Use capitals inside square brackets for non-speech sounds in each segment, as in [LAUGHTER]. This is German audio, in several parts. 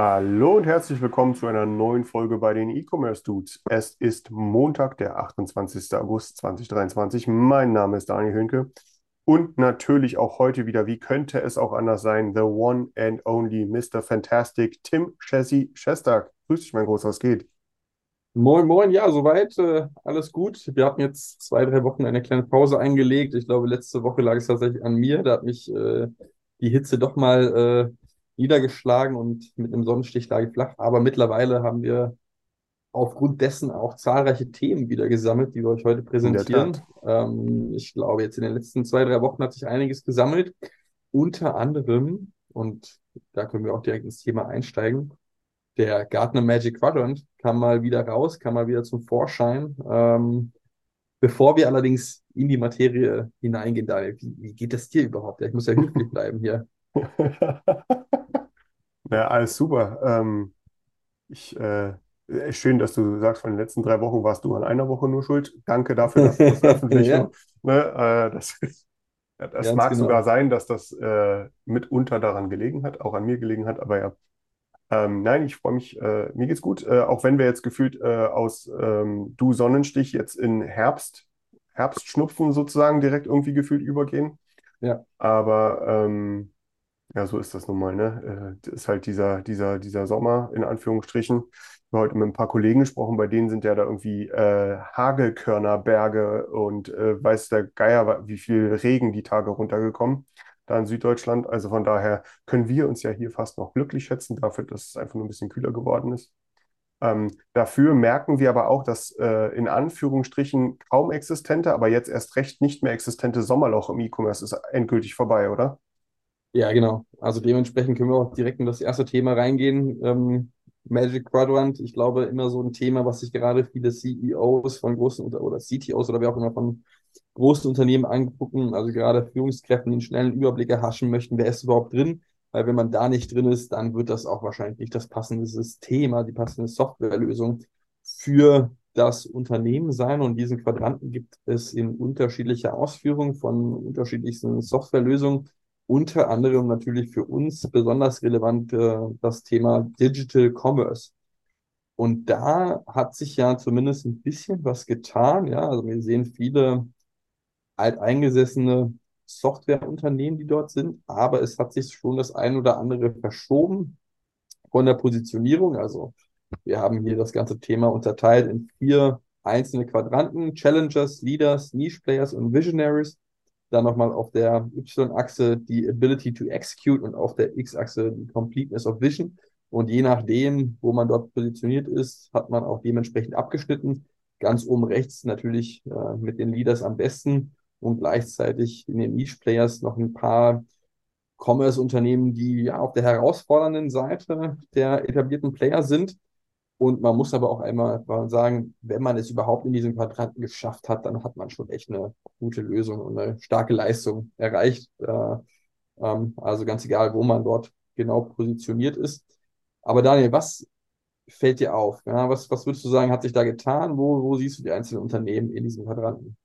Hallo und herzlich willkommen zu einer neuen Folge bei den E-Commerce Dudes. Es ist Montag, der 28. August 2023. Mein Name ist Daniel Hünke und natürlich auch heute wieder, wie könnte es auch anders sein, the one and only Mr. Fantastic Tim Chessy Shestag. Grüß dich, mein Großer, was geht? Moin, moin, ja, soweit, äh, alles gut. Wir hatten jetzt zwei, drei Wochen eine kleine Pause eingelegt. Ich glaube, letzte Woche lag es tatsächlich an mir. Da hat mich äh, die Hitze doch mal äh, niedergeschlagen und mit einem Sonnenstich lag ich flach. Aber mittlerweile haben wir aufgrund dessen auch zahlreiche Themen wieder gesammelt, die wir euch heute präsentieren. Ähm, ich glaube, jetzt in den letzten zwei, drei Wochen hat sich einiges gesammelt. Unter anderem, und da können wir auch direkt ins Thema einsteigen, der Gartner Magic Quadrant kam mal wieder raus, kam mal wieder zum Vorschein. Ähm, bevor wir allerdings in die Materie hineingehen, Daniel, wie, wie geht das dir überhaupt? Ich muss ja [LAUGHS] höflich bleiben hier. [LAUGHS] Ja, alles super. Ähm, ich, äh, schön, dass du sagst, von den letzten drei Wochen warst du an einer Woche nur schuld. Danke dafür, dass du das veröffentlicht [LAUGHS] Ja. Ne, äh, das ist, [LAUGHS] ja, das Ganz mag genau. sogar sein, dass das äh, mitunter daran gelegen hat, auch an mir gelegen hat, aber ja. Ähm, nein, ich freue mich, äh, mir geht's gut, äh, auch wenn wir jetzt gefühlt äh, aus ähm, Du Sonnenstich jetzt in Herbst, Herbstschnupfen sozusagen direkt irgendwie gefühlt übergehen. Ja. Aber ähm, ja, so ist das nun mal, ne? Äh, ist halt dieser, dieser, dieser Sommer in Anführungsstrichen. Ich habe heute mit ein paar Kollegen gesprochen, bei denen sind ja da irgendwie äh, Hagelkörnerberge und äh, weiß der Geier, wie viel Regen die Tage runtergekommen, da in Süddeutschland. Also von daher können wir uns ja hier fast noch glücklich schätzen dafür, dass es einfach nur ein bisschen kühler geworden ist. Ähm, dafür merken wir aber auch, dass äh, in Anführungsstrichen kaum existente, aber jetzt erst recht nicht mehr existente Sommerloch im E-Commerce ist endgültig vorbei, oder? Ja, genau. Also dementsprechend können wir auch direkt in das erste Thema reingehen. Ähm, Magic Quadrant, ich glaube, immer so ein Thema, was sich gerade viele CEOs von großen oder CTOs oder wer auch immer von großen Unternehmen angucken, also gerade Führungskräften, die einen schnellen Überblick erhaschen möchten, wer ist überhaupt drin? Weil wenn man da nicht drin ist, dann wird das auch wahrscheinlich nicht das passende System, die passende Softwarelösung für das Unternehmen sein. Und diesen Quadranten gibt es in unterschiedlicher Ausführung von unterschiedlichsten Softwarelösungen. Unter anderem natürlich für uns besonders relevant äh, das Thema Digital Commerce. Und da hat sich ja zumindest ein bisschen was getan. Ja, also wir sehen viele alteingesessene Softwareunternehmen, die dort sind, aber es hat sich schon das ein oder andere verschoben von der Positionierung. Also wir haben hier das ganze Thema unterteilt in vier einzelne Quadranten, Challengers, Leaders, Niche Players und Visionaries. Dann nochmal auf der Y-Achse die Ability to Execute und auf der X-Achse die Completeness of Vision. Und je nachdem, wo man dort positioniert ist, hat man auch dementsprechend abgeschnitten. Ganz oben rechts natürlich äh, mit den Leaders am besten und gleichzeitig in den Niche Players noch ein paar Commerce-Unternehmen, die ja auf der herausfordernden Seite der etablierten Player sind. Und man muss aber auch einmal sagen, wenn man es überhaupt in diesen Quadranten geschafft hat, dann hat man schon echt eine gute Lösung und eine starke Leistung erreicht. Äh, ähm, also ganz egal, wo man dort genau positioniert ist. Aber Daniel, was fällt dir auf? Was, was würdest du sagen, hat sich da getan? Wo, wo siehst du die einzelnen Unternehmen in diesem Quadranten?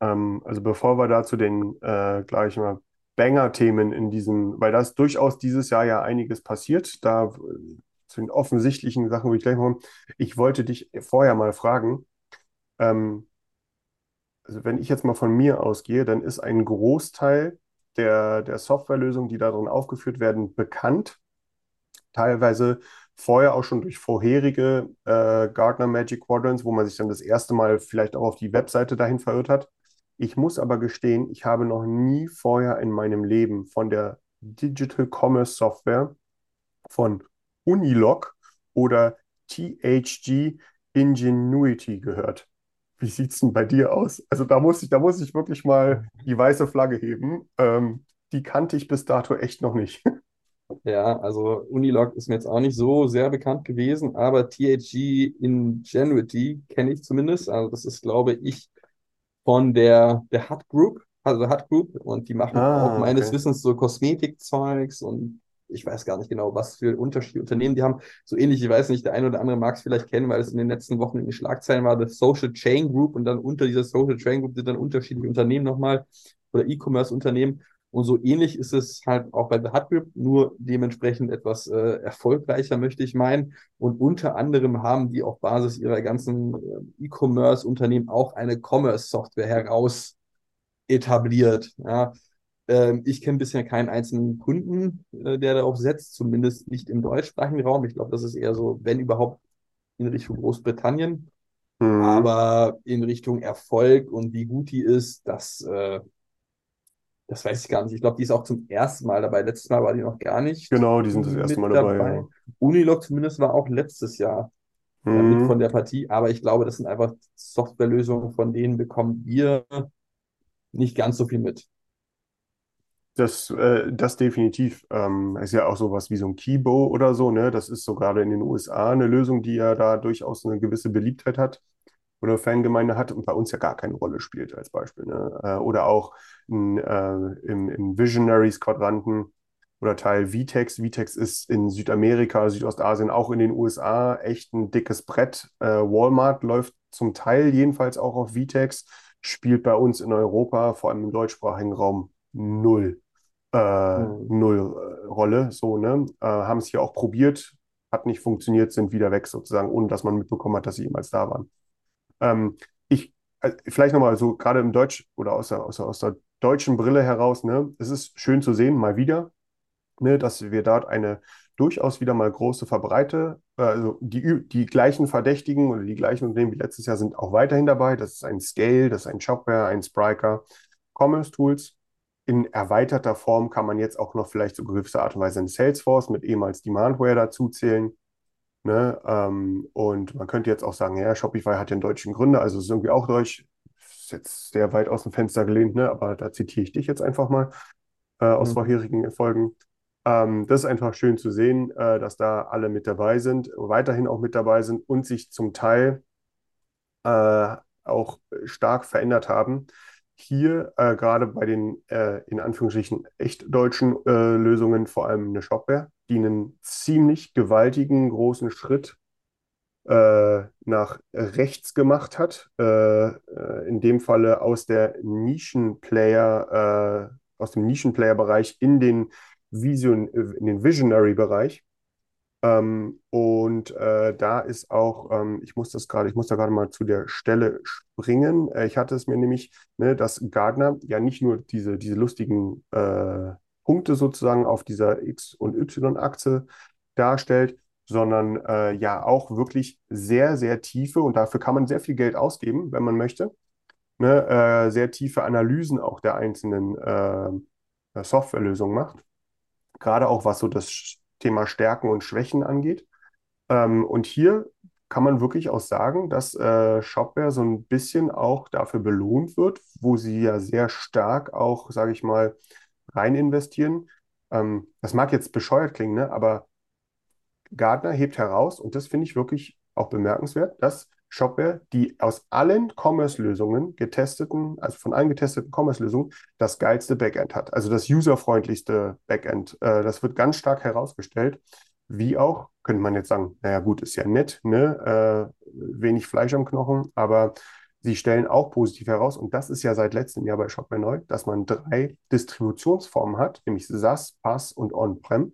Ähm, also bevor wir da zu den, äh, gleich mal, Banger-Themen in diesem, weil da ist durchaus dieses Jahr ja einiges passiert, da zu den offensichtlichen Sachen würde ich gleich mal, ich wollte dich vorher mal fragen, ähm, also wenn ich jetzt mal von mir ausgehe, dann ist ein Großteil der, der Softwarelösungen, die darin aufgeführt werden, bekannt, teilweise vorher auch schon durch vorherige äh, Gartner Magic Quadrants, wo man sich dann das erste Mal vielleicht auch auf die Webseite dahin verirrt hat. Ich muss aber gestehen, ich habe noch nie vorher in meinem Leben von der Digital Commerce Software von Unilog oder THG Ingenuity gehört. Wie sieht es denn bei dir aus? Also da muss ich, da muss ich wirklich mal die weiße Flagge heben. Ähm, die kannte ich bis dato echt noch nicht. [LAUGHS] Ja, also Unilog ist mir jetzt auch nicht so sehr bekannt gewesen, aber THG Ingenuity kenne ich zumindest. Also das ist, glaube ich, von der, der Hut Group, also Hut Group, und die machen Ah, auch meines okay. Wissens so Kosmetikzeugs und ich weiß gar nicht genau, was für unterschiedliche Unternehmen die haben. So ähnlich, ich weiß nicht, der eine oder andere mag es vielleicht kennen, weil es in den letzten Wochen in den Schlagzeilen war, das Social Chain Group und dann unter dieser Social Chain Group sind dann unterschiedliche Unternehmen nochmal oder E-Commerce-Unternehmen. Und so ähnlich ist es halt auch bei The Hut Group, nur dementsprechend etwas äh, erfolgreicher, möchte ich meinen. Und unter anderem haben die auf Basis ihrer ganzen äh, E-Commerce-Unternehmen auch eine Commerce-Software heraus etabliert. Ja. Ähm, ich kenne bisher keinen einzelnen Kunden, äh, der darauf setzt, zumindest nicht im deutschsprachigen Raum. Ich glaube, das ist eher so, wenn überhaupt, in Richtung Großbritannien. Mhm. Aber in Richtung Erfolg und wie gut die ist, das, äh, das weiß ich gar nicht. Ich glaube, die ist auch zum ersten Mal dabei. Letztes Mal war die noch gar nicht Genau, die sind das erste Mal dabei, ja. Unilog zumindest war auch letztes Jahr äh, mit Mhm. von der Partie. Aber ich glaube, das sind einfach Softwarelösungen, von denen bekommen wir nicht ganz so viel mit. Das, äh, das definitiv. Ähm, ist ja auch sowas wie so ein Kibo oder so, ne? Das ist so gerade in den USA eine Lösung, die ja da durchaus eine gewisse Beliebtheit hat oder Fangemeinde hat und bei uns ja gar keine Rolle spielt als Beispiel, ne? Äh, oder auch in, äh, im, im Visionaries-Quadranten oder Teil Vtex. Vtex ist in Südamerika, Südostasien, auch in den USA echt ein dickes Brett. Äh, Walmart läuft zum Teil jedenfalls auch auf Vtex, spielt bei uns in Europa, vor allem im deutschsprachigen Raum, null äh, Mhm. null äh, Rolle, so, ne? Äh, haben es hier auch probiert, hat nicht funktioniert, sind wieder weg sozusagen, ohne dass man mitbekommen hat, dass sie jemals da waren. Ähm, ich, äh, vielleicht nochmal so, gerade im Deutsch oder aus der, aus der, aus der deutschen Brille heraus, ne? Es ist schön zu sehen, mal wieder, ne, dass wir dort eine durchaus wieder mal große Verbreite, äh, also die, die gleichen Verdächtigen oder die gleichen Unternehmen wie letztes Jahr sind auch weiterhin dabei. Das ist ein Scale, das ist ein Shopware, ein Spryker, Commerce Tools. In erweiterter Form kann man jetzt auch noch vielleicht so gewisse Art und Weise in Salesforce mit ehemals Demandware dazu zählen. Ne? Ähm, und man könnte jetzt auch sagen, ja, Shopify hat ja einen deutschen Gründer, also ist irgendwie auch deutsch. Ist jetzt sehr weit aus dem Fenster gelehnt, ne? Aber da zitiere ich dich jetzt einfach mal äh, aus Mhm. vorherigen Folgen. Ähm, das ist einfach schön zu sehen, äh, dass da alle mit dabei sind, weiterhin auch mit dabei sind und sich zum Teil äh, auch stark verändert haben. Hier äh, gerade bei den äh, in Anführungsstrichen echt deutschen äh, Lösungen vor allem eine Shopware, die einen ziemlich gewaltigen großen Schritt äh, nach rechts gemacht hat. Äh, äh, in dem Falle aus der Nischenplayer, aus dem Nischenplayer-Bereich in den Vision, in den Visionary-Bereich. Ähm, und äh, da ist auch, ähm, ich muss das gerade, ich muss da gerade mal zu der Stelle springen. Äh, ich hatte es mir nämlich, ne, dass Gartner ja nicht nur diese, diese lustigen äh, Punkte sozusagen auf dieser X- und Y-Achse darstellt, sondern äh, ja auch wirklich sehr, sehr tiefe, und dafür kann man sehr viel Geld ausgeben, wenn man möchte, ne, äh, sehr tiefe Analysen auch der einzelnen äh, Softwarelösungen macht. Gerade auch was so das Thema Stärken und Schwächen angeht. Ähm, und hier kann man wirklich auch sagen, dass äh, Shopware so ein bisschen auch dafür belohnt wird, wo sie ja sehr stark auch, sage ich mal, rein investieren. Ähm, das mag jetzt bescheuert klingen, ne? aber Gartner hebt heraus, und das finde ich wirklich auch bemerkenswert, dass Shopware die aus allen Commerce-Lösungen getesteten, also von allen getesteten Commerce-Lösungen, das geilste Backend hat. Also das userfreundlichste Backend. Äh, das wird ganz stark herausgestellt. Wie auch, könnte man jetzt sagen, naja gut, ist ja nett, ne? Äh, wenig Fleisch am Knochen, aber sie stellen auch positiv heraus, und das ist ja seit letztem Jahr bei Shopware neu, dass man drei Distributionsformen hat, nämlich SaaS, PaaS und On-Prem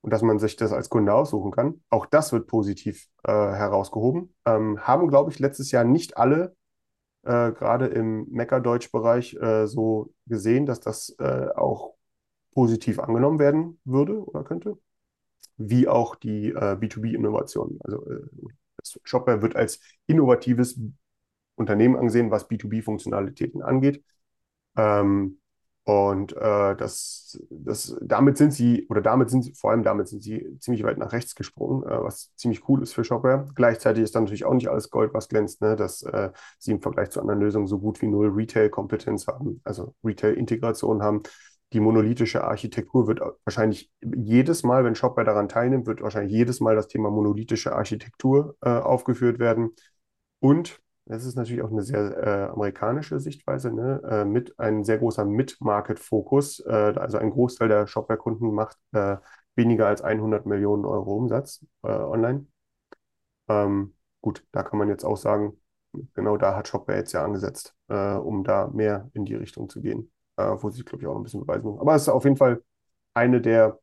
und dass man sich das als Kunde aussuchen kann. Auch das wird positiv äh, herausgehoben. Ähm, haben, glaube ich, letztes Jahr nicht alle, äh, gerade im Mecker-Deutsch-Bereich, äh, so gesehen, dass das äh, auch positiv angenommen werden würde oder könnte. Wie auch die äh, B2B-Innovation. Also äh, das Shopware wird als innovatives Unternehmen angesehen, was B2B-Funktionalitäten angeht. Ähm, und äh, das, das, damit sind sie, oder damit sind sie, vor allem damit sind sie ziemlich weit nach rechts gesprungen, äh, was ziemlich cool ist für Shopware. Gleichzeitig ist dann natürlich auch nicht alles Gold, was glänzt, ne? dass äh, sie im Vergleich zu anderen Lösungen so gut wie null Retail-Kompetenz haben, also Retail-Integration haben. die monolithische Architektur wird wahrscheinlich jedes Mal, wenn Shopware daran teilnimmt, wird wahrscheinlich jedes Mal das Thema monolithische Architektur äh, aufgeführt werden. Und das ist natürlich auch eine sehr äh, amerikanische Sichtweise, ne? äh, mit ein sehr großer Mid-Market-Fokus. Äh, also ein Großteil der Shopware-Kunden macht äh, weniger als 100 Millionen Euro Umsatz äh, online. Ähm, gut, da kann man jetzt auch sagen, genau da hat Shopware jetzt ja angesetzt, äh, um da mehr in die Richtung zu gehen, wo sie, glaube ich, auch ein bisschen beweisen muss. Aber es ist auf jeden Fall eine der,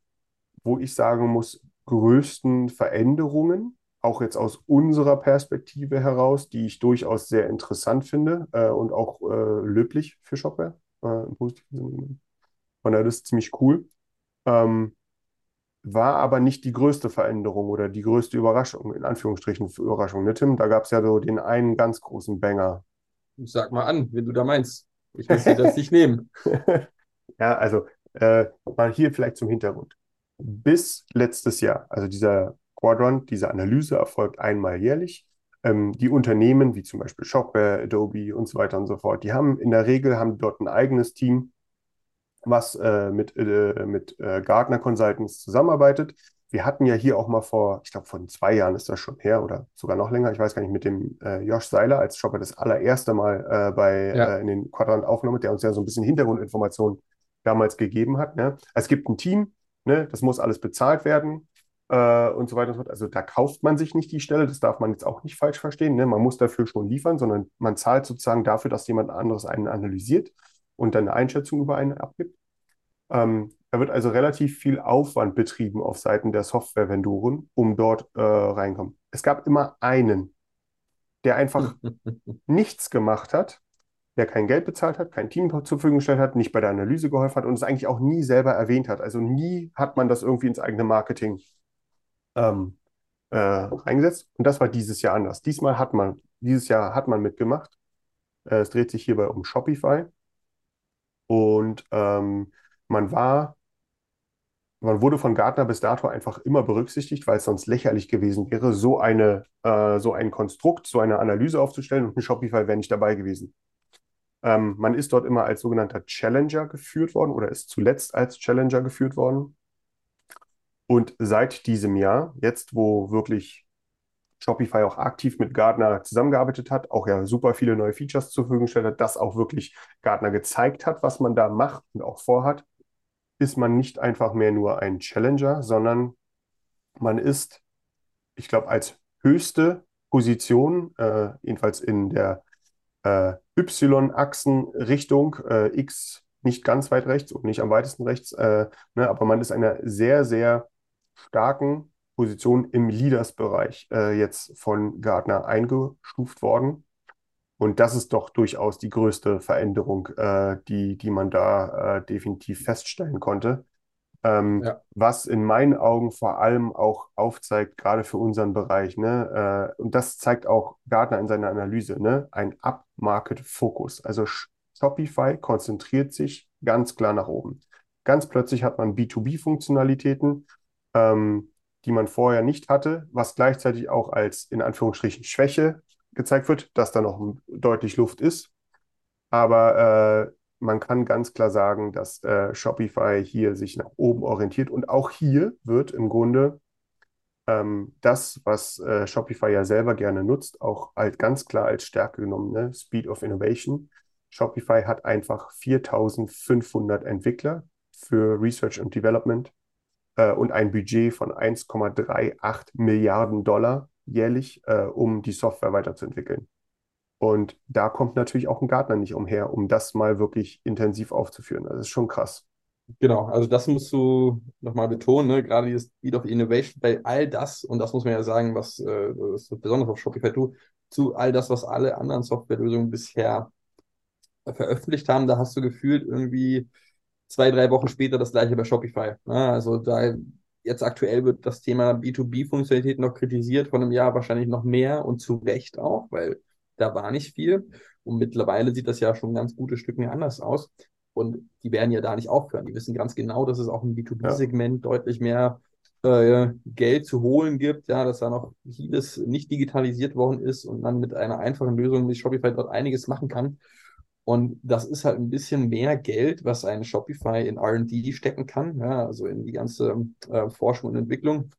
wo ich sagen muss, größten Veränderungen, auch jetzt aus unserer Perspektive heraus, die ich durchaus sehr interessant finde äh, und auch äh, löblich für Shopware äh, im positiven Sinne. Von daher das ist ziemlich cool. Ähm, war aber nicht die größte Veränderung oder die größte Überraschung, in Anführungsstrichen Überraschung, ne, Tim? Da gab es ja so den einen ganz großen Banger. Sag mal an, wenn du da meinst. Ich muss dir das nicht nehmen. [LAUGHS] Ja, also äh, mal hier vielleicht zum Hintergrund. Bis letztes Jahr, also dieser Quadrant, diese Analyse erfolgt einmal jährlich. Ähm, die Unternehmen, wie zum Beispiel Shopware, Adobe und so weiter und so fort, die haben in der Regel haben dort ein eigenes Team, was äh, mit, äh, mit äh, Gartner Consultants zusammenarbeitet. Wir hatten ja hier auch mal vor, ich glaube, von zwei Jahren ist das schon her oder sogar noch länger, ich weiß gar nicht, mit dem äh, Josh Seiler als Shopper das allererste Mal äh, bei, Ja. äh, in den Quadrant aufgenommen, der uns ja so ein bisschen Hintergrundinformationen damals gegeben hat. Ne? Es gibt ein Team, ne? das muss alles bezahlt werden äh, und so weiter und so fort. Also da kauft man sich nicht die Stelle, das darf man jetzt auch nicht falsch verstehen. Ne? Man muss dafür schon liefern, sondern man zahlt sozusagen dafür, dass jemand anderes einen analysiert und dann eine Einschätzung über einen abgibt. Ähm, da wird also relativ viel Aufwand betrieben auf Seiten der Software-Vendoren, um dort äh, reinkommen. Es gab immer einen, der einfach [LAUGHS] nichts gemacht hat, der kein Geld bezahlt hat, kein Team zur Verfügung gestellt hat, nicht bei der Analyse geholfen hat und es eigentlich auch nie selber erwähnt hat. Also nie hat man das irgendwie ins eigene Marketing ähm, äh, reingesetzt. Und das war dieses Jahr anders. Diesmal hat man, dieses Jahr hat man mitgemacht. Äh, es dreht sich hierbei um Shopify. Und ähm, man war, man wurde von Gartner bis dato einfach immer berücksichtigt, weil es sonst lächerlich gewesen wäre, so eine, äh, so ein Konstrukt, so eine Analyse aufzustellen und ein Shopify wäre nicht dabei gewesen. Ähm, man ist dort immer als sogenannter Challenger geführt worden oder ist zuletzt als Challenger geführt worden. Und seit diesem Jahr, jetzt wo wirklich Shopify auch aktiv mit Gartner zusammengearbeitet hat, auch ja super viele neue Features zur Verfügung gestellt hat, dass auch wirklich Gartner gezeigt hat, was man da macht und auch vorhat, ist man nicht einfach mehr nur ein Challenger, sondern man ist, ich glaube, als höchste Position, äh, jedenfalls in der äh, Y-Achsenrichtung, äh, X nicht ganz weit rechts und nicht am weitesten rechts, äh, ne, aber man ist einer sehr, sehr starken Position im Leaders-Bereich äh, jetzt von Gartner eingestuft worden. Und das ist doch durchaus die größte Veränderung, äh, die, die man da äh, definitiv feststellen konnte. Ähm, Ja. was in meinen Augen vor allem auch aufzeigt, gerade für unseren Bereich, ne, äh, und das zeigt auch Gartner in seiner Analyse, ne, ein Up-Market-Fokus. Also Sh- Shopify konzentriert sich ganz klar nach oben. Ganz plötzlich hat man B2B-Funktionalitäten, ähm, die man vorher nicht hatte, was gleichzeitig auch als in Anführungsstrichen Schwäche gezeigt wird, dass da noch deutlich Luft ist. Aber äh, man kann ganz klar sagen, dass äh, Shopify hier sich nach oben orientiert. Und auch hier wird im Grunde ähm, das, was äh, Shopify ja selber gerne nutzt, auch halt ganz klar als Stärke genommen, ne? Speed of Innovation. Shopify hat einfach 4500 Entwickler für Research und Development äh, und ein Budget von 1,38 Milliarden Dollar jährlich, äh, um die Software weiterzuentwickeln. Und da kommt natürlich auch ein Gartner nicht umher, um das mal wirklich intensiv aufzuführen. Das ist schon krass. Genau, also das musst du nochmal betonen, ne? Gerade dieses Speed of Innovation, bei all das, und das muss man ja sagen, was äh, besonders auf Shopify tut, zu all das, was alle anderen Softwarelösungen bisher veröffentlicht haben, da hast du gefühlt irgendwie zwei, drei Wochen später das gleiche bei Shopify. Ne? Also da jetzt aktuell wird das Thema B2B-Funktionalität noch kritisiert, von einem Jahr wahrscheinlich noch mehr und zu Recht auch, weil da war nicht viel. Und mittlerweile sieht das ja schon ein ganz gutes Stück anders aus. Und die werden ja da nicht aufhören. Die wissen ganz genau, dass es auch im B2B-Segment deutlich mehr äh, Geld zu holen gibt, ja, dass da noch vieles nicht digitalisiert worden ist und man mit einer einfachen Lösung wie Shopify dort einiges machen kann. Und das ist halt ein bisschen mehr Geld, was ein Shopify in R&D stecken kann, ja, also in die ganze äh, Forschung und Entwicklung,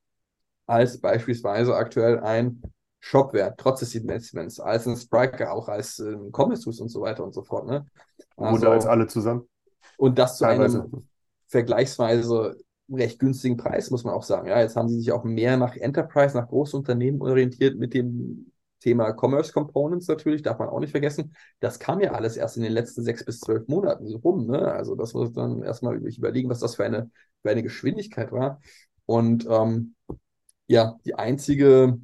als beispielsweise aktuell ein Shopware, trotz des Investments, als ein Spriker, auch als äh, Commerce und so weiter und so fort. Ne? Also, Oder als alle zusammen. Und das zu Teilweise. einem vergleichsweise recht günstigen Preis, muss man auch sagen. Ja, jetzt haben sie sich auch mehr nach Enterprise, nach Großunternehmen orientiert mit dem Thema Commerce Components natürlich, darf man auch nicht vergessen. Das kam ja alles erst in den letzten sechs bis zwölf Monaten so rum. Ne? Also das muss dann erstmal überlegen, was das für eine, für eine Geschwindigkeit war. Und ähm, ja, die einzige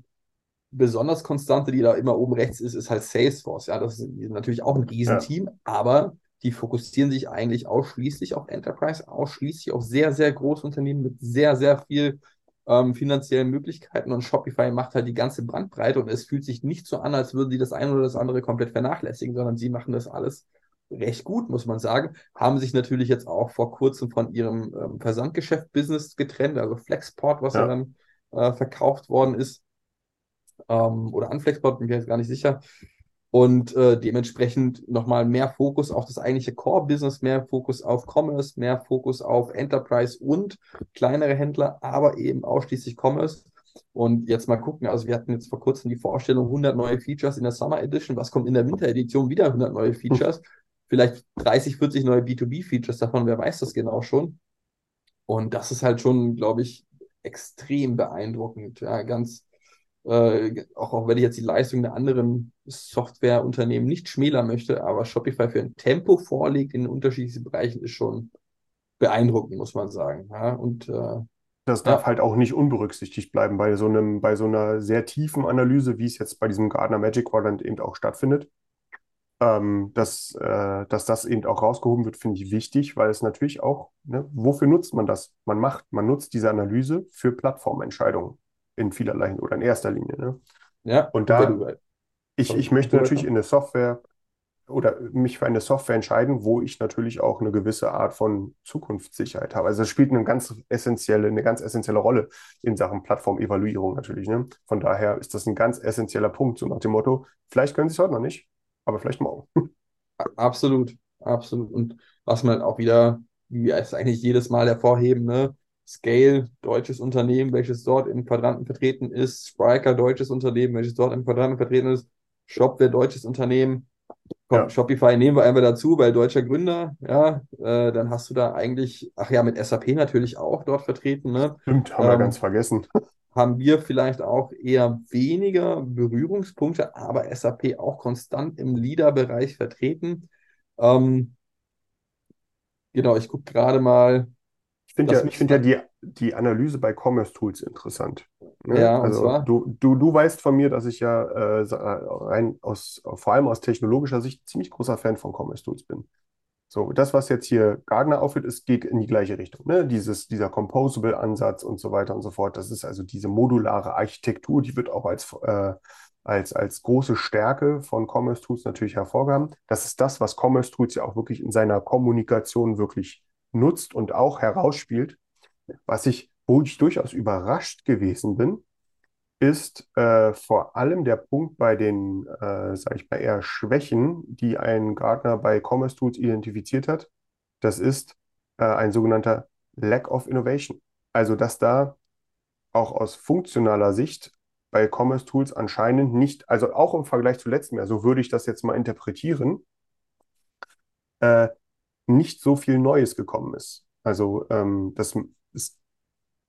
besonders Konstante, die da immer oben rechts ist, ist halt Salesforce. Ja, das ist natürlich auch ein Riesenteam, ja. aber die fokussieren sich eigentlich ausschließlich auf Enterprise, ausschließlich auf sehr, sehr große Unternehmen mit sehr, sehr viel ähm, finanziellen Möglichkeiten und Shopify macht halt die ganze Brandbreite und es fühlt sich nicht so an, als würden sie das eine oder das andere komplett vernachlässigen, sondern sie machen das alles recht gut, muss man sagen. Haben sich natürlich jetzt auch vor kurzem von ihrem ähm, Versandgeschäft-Business getrennt, also Flexport, was ja, ja dann äh, verkauft worden ist. Ähm, oder an Flexport, bin ich jetzt gar nicht sicher und äh, dementsprechend nochmal mehr Fokus auf das eigentliche Core-Business, mehr Fokus auf Commerce, mehr Fokus auf Enterprise und kleinere Händler, aber eben ausschließlich Commerce. Und jetzt mal gucken, also wir hatten jetzt vor kurzem die Vorstellung 100 neue Features in der Summer Edition. Was kommt in der Winter Edition? Wieder 100 neue Features. Vielleicht 30, 40 neue B2B-Features davon, wer weiß das genau schon. Und das ist halt schon, glaube ich, extrem beeindruckend. Ja, ganz, äh, auch, auch wenn ich jetzt die Leistung der anderen Softwareunternehmen nicht schmälern möchte, aber Shopify für ein Tempo vorlegt in unterschiedlichen Bereichen ist schon beeindruckend, muss man sagen. Ja, und äh, das darf ja. halt auch nicht unberücksichtigt bleiben bei so einem, bei so einer sehr tiefen Analyse, wie es jetzt bei diesem Gardner Magic Quadrant eben auch stattfindet. Ähm, dass, äh, dass das eben auch rausgehoben wird, finde ich wichtig, weil es natürlich auch, ne, wofür nutzt man das? Man macht, man nutzt diese Analyse für Plattformentscheidungen in vielerlei oder in erster Linie. Ne? Ja, und da, ich, ich möchte natürlich in eine Software oder mich für eine Software entscheiden, wo ich natürlich auch eine gewisse Art von Zukunftssicherheit habe. Also das spielt eine ganz essentielle, eine ganz essentielle Rolle in Sachen Plattformevaluierung natürlich. Ne? Von daher ist das ein ganz essentieller Punkt, so nach dem Motto, vielleicht können Sie es heute noch nicht, aber vielleicht morgen. [LAUGHS] Absolut, absolut. Und was man auch wieder, wie wir es eigentlich jedes Mal hervorheben, ne? Scale, deutsches Unternehmen, welches dort im Quadranten vertreten ist, Spriker, deutsches Unternehmen, welches dort im Quadranten vertreten ist, Shopware, deutsches Unternehmen. Komm, ja. Shopify nehmen wir einfach dazu, weil deutscher Gründer, ja, äh, dann hast du da eigentlich, ach ja, mit SAP natürlich auch dort vertreten. Ne? Stimmt, haben ähm, wir ganz vergessen. [LAUGHS] Haben wir vielleicht auch eher weniger Berührungspunkte, aber SAP auch konstant im Leader-Bereich vertreten. Ähm, genau, ich gucke gerade mal, ich finde ja, ich find ja die, die Analyse bei Commerce Tools interessant. Ne? Ja, also? Du, du, du weißt von mir, dass ich ja äh, rein aus, vor allem aus technologischer Sicht ziemlich großer Fan von Commerce Tools bin. So, das, was jetzt hier Gardner aufführt, ist, geht in die gleiche Richtung. Ne? Dieses, dieser Composable-Ansatz und so weiter und so fort. Das ist also diese modulare Architektur, die wird auch als, äh, als, als große Stärke von Commerce Tools natürlich hervorgehoben. Das ist das, was Commerce Tools ja auch wirklich in seiner Kommunikation wirklich nutzt und auch herausspielt. Was ich, wo ich durchaus überrascht gewesen bin, ist äh, vor allem der Punkt bei den, äh, sage ich mal, eher Schwächen, die ein Gartner bei Commerce Tools identifiziert hat. Das ist äh, ein sogenannter Lack of Innovation. Also, dass da auch aus funktionaler Sicht bei Commerce Tools anscheinend nicht, also auch im Vergleich zu letztem Jahr, so würde ich das jetzt mal interpretieren, äh, nicht so viel Neues gekommen ist. Also ähm, das, das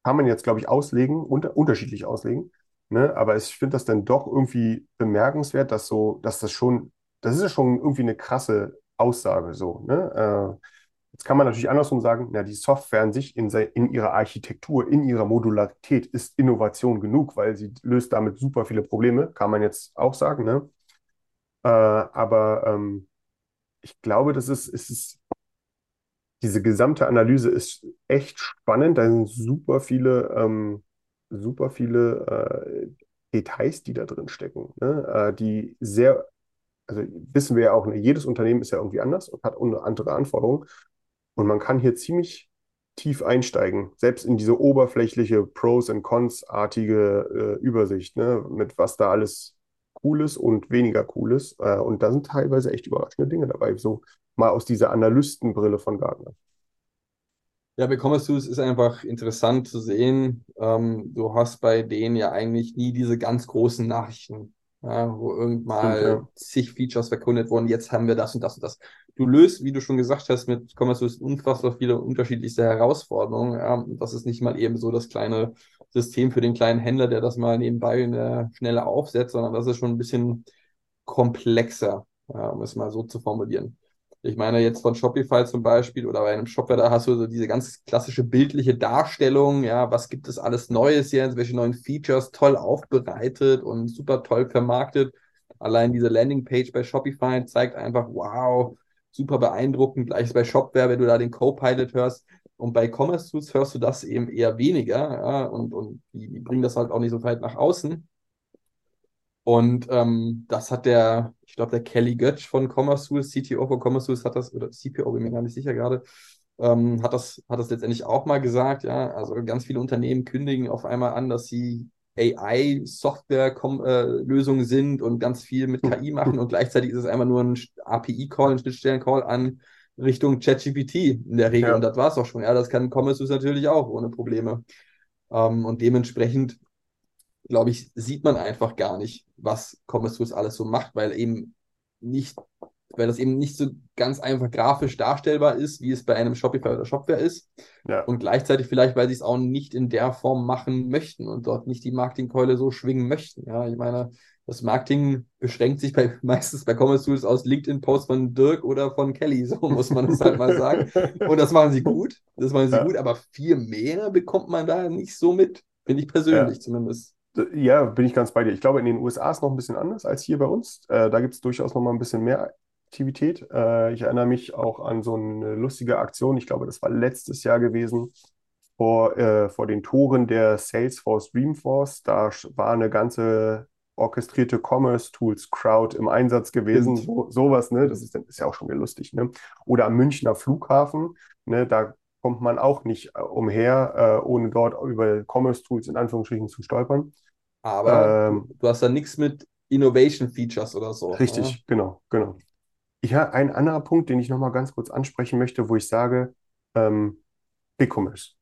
kann man jetzt, glaube ich, auslegen, unter, unterschiedlich auslegen. Ne? Aber ich finde das dann doch irgendwie bemerkenswert, dass so, dass das schon, das ist ja schon irgendwie eine krasse Aussage so. Ne? Äh, jetzt kann man natürlich andersrum sagen, na, die Software an sich in, in ihrer Architektur, in ihrer Modularität ist Innovation genug, weil sie löst damit super viele Probleme, kann man jetzt auch sagen. Ne? Äh, aber ähm, ich glaube, das ist, ist, ist diese gesamte Analyse ist echt spannend. Da sind super viele, ähm, super viele äh, Details, die da drin stecken, ne? äh, die sehr, also wissen wir ja auch, ne? jedes Unternehmen ist ja irgendwie anders und hat andere Anforderungen. Und man kann hier ziemlich tief einsteigen, selbst in diese oberflächliche Pros and Cons-artige äh, Übersicht, ne? mit was da alles Cooles und weniger Cooles. Äh, und da sind teilweise echt überraschende Dinge dabei, so mal aus dieser Analystenbrille von Gartner. Ja, bei Commerce Tools ist einfach interessant zu sehen. Ähm, du hast bei denen ja eigentlich nie diese ganz großen Nachrichten, ja, wo irgendwann Stimmt, ja. zig Features verkundet wurden. Jetzt haben wir das und das und das. Du löst, wie du schon gesagt hast, mit Commerce Tools unfassbar viele unterschiedlichste Herausforderungen. Ja. Das ist nicht mal eben so das kleine System für den kleinen Händler, der das mal nebenbei in der Schnelle aufsetzt, sondern das ist schon ein bisschen komplexer, ja, um es mal so zu formulieren. Ich meine jetzt von Shopify zum Beispiel oder bei einem Shopware, da hast du so diese ganz klassische bildliche Darstellung, ja, was gibt es alles Neues jetzt, welche neuen Features toll aufbereitet und super toll vermarktet. Allein diese Landingpage bei Shopify zeigt einfach, wow, super beeindruckend. Gleiches bei Shopware, wenn du da den Copilot hörst. Und bei Commerce Tools hörst du das eben eher weniger, ja, und, und die, die bringen das halt auch nicht so weit nach außen. Und ähm, das hat der, ich glaube, der Kelly Götz von Commerce Tools, CTO von Commerce Tools, hat das, oder CPO, bin mir gar nicht sicher gerade, ähm, hat, das, hat das letztendlich auch mal gesagt. Ja, also ganz viele Unternehmen kündigen auf einmal an, dass sie AI-Software-Lösungen äh, sind und ganz viel mit KI [LAUGHS] machen und gleichzeitig ist es einfach nur ein API-Call, ein Schnittstellen-Call an Richtung ChatGPT in der Regel. Ja. Und das war es auch schon. Ja, das kann Commerce natürlich auch ohne Probleme. Ähm, und dementsprechend glaube ich, sieht man einfach gar nicht, was Commerce Tools alles so macht, weil eben nicht, weil das eben nicht so ganz einfach grafisch darstellbar ist, wie es bei einem Shopify oder Shopware ist. Ja. Und gleichzeitig vielleicht, weil sie es auch nicht in der Form machen möchten und dort nicht die Marketingkeule so schwingen möchten. Ja, ich meine, das Marketing beschränkt sich bei, [LAUGHS] meistens bei Commerce Tools aus LinkedIn-Posts von Dirk oder von Kelly, so muss man es halt mal sagen. [LAUGHS] Und das machen sie gut, das machen sie Ja. gut, aber viel mehr bekommt man da nicht so mit, finde ich persönlich Ja. zumindest. Ja, bin ich ganz bei dir. Ich glaube, in den USA ist noch ein bisschen anders als hier bei uns. Äh, da gibt es durchaus noch mal ein bisschen mehr Aktivität. Äh, ich erinnere mich auch an so eine lustige Aktion. Ich glaube, das war letztes Jahr gewesen, vor, äh, vor den Toren der Salesforce Dreamforce. Da war eine ganze orchestrierte Commerce Tools Crowd im Einsatz gewesen. So, sowas, ne? Das ist, ist ja auch schon wieder lustig, ne? Oder am Münchner Flughafen, ne? Da kommt man auch nicht äh, umher, äh, ohne dort über Commerce Tools in Anführungsstrichen zu stolpern. Aber Ähm, du, hast da nichts mit Innovation Features oder so. Richtig, genau, genau. Ja, ein anderer Punkt, den ich nochmal ganz kurz ansprechen möchte, wo ich sage, ähm, BigCommerce.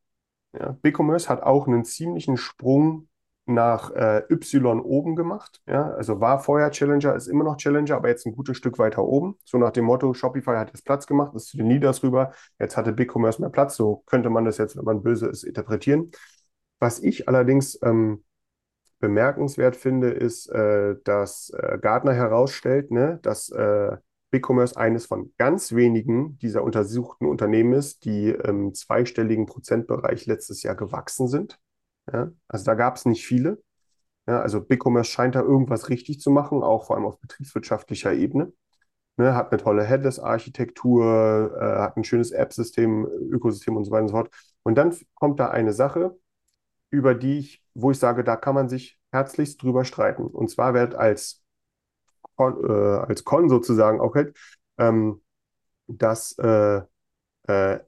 Ja, BigCommerce hat auch einen ziemlichen Sprung nach äh, Y oben gemacht. Ja, also war vorher Challenger, ist immer noch Challenger, aber jetzt ein gutes Stück weiter oben. So nach dem Motto, Shopify hat jetzt Platz gemacht, ist zu den Leaders rüber. Jetzt hatte BigCommerce mehr Platz. So könnte man das jetzt, wenn man böse ist, interpretieren. Was ich allerdings ähm, bemerkenswert finde, ist, äh, dass äh, Gartner herausstellt, ne, dass äh, BigCommerce eines von ganz wenigen dieser untersuchten Unternehmen ist, die im zweistelligen Prozentbereich letztes Jahr gewachsen sind. Ja, also da gab es nicht viele. Ja, also BigCommerce scheint da irgendwas richtig zu machen, auch vor allem auf betriebswirtschaftlicher Ebene. Ne, hat eine tolle Headless-Architektur, äh, hat ein schönes App-System, Ökosystem und so weiter und so fort. Und dann kommt da eine Sache, über die ich, wo ich sage, da kann man sich herzlichst drüber streiten. Und zwar wird als Con, äh, als Con sozusagen auch halt, ähm, dass äh, äh,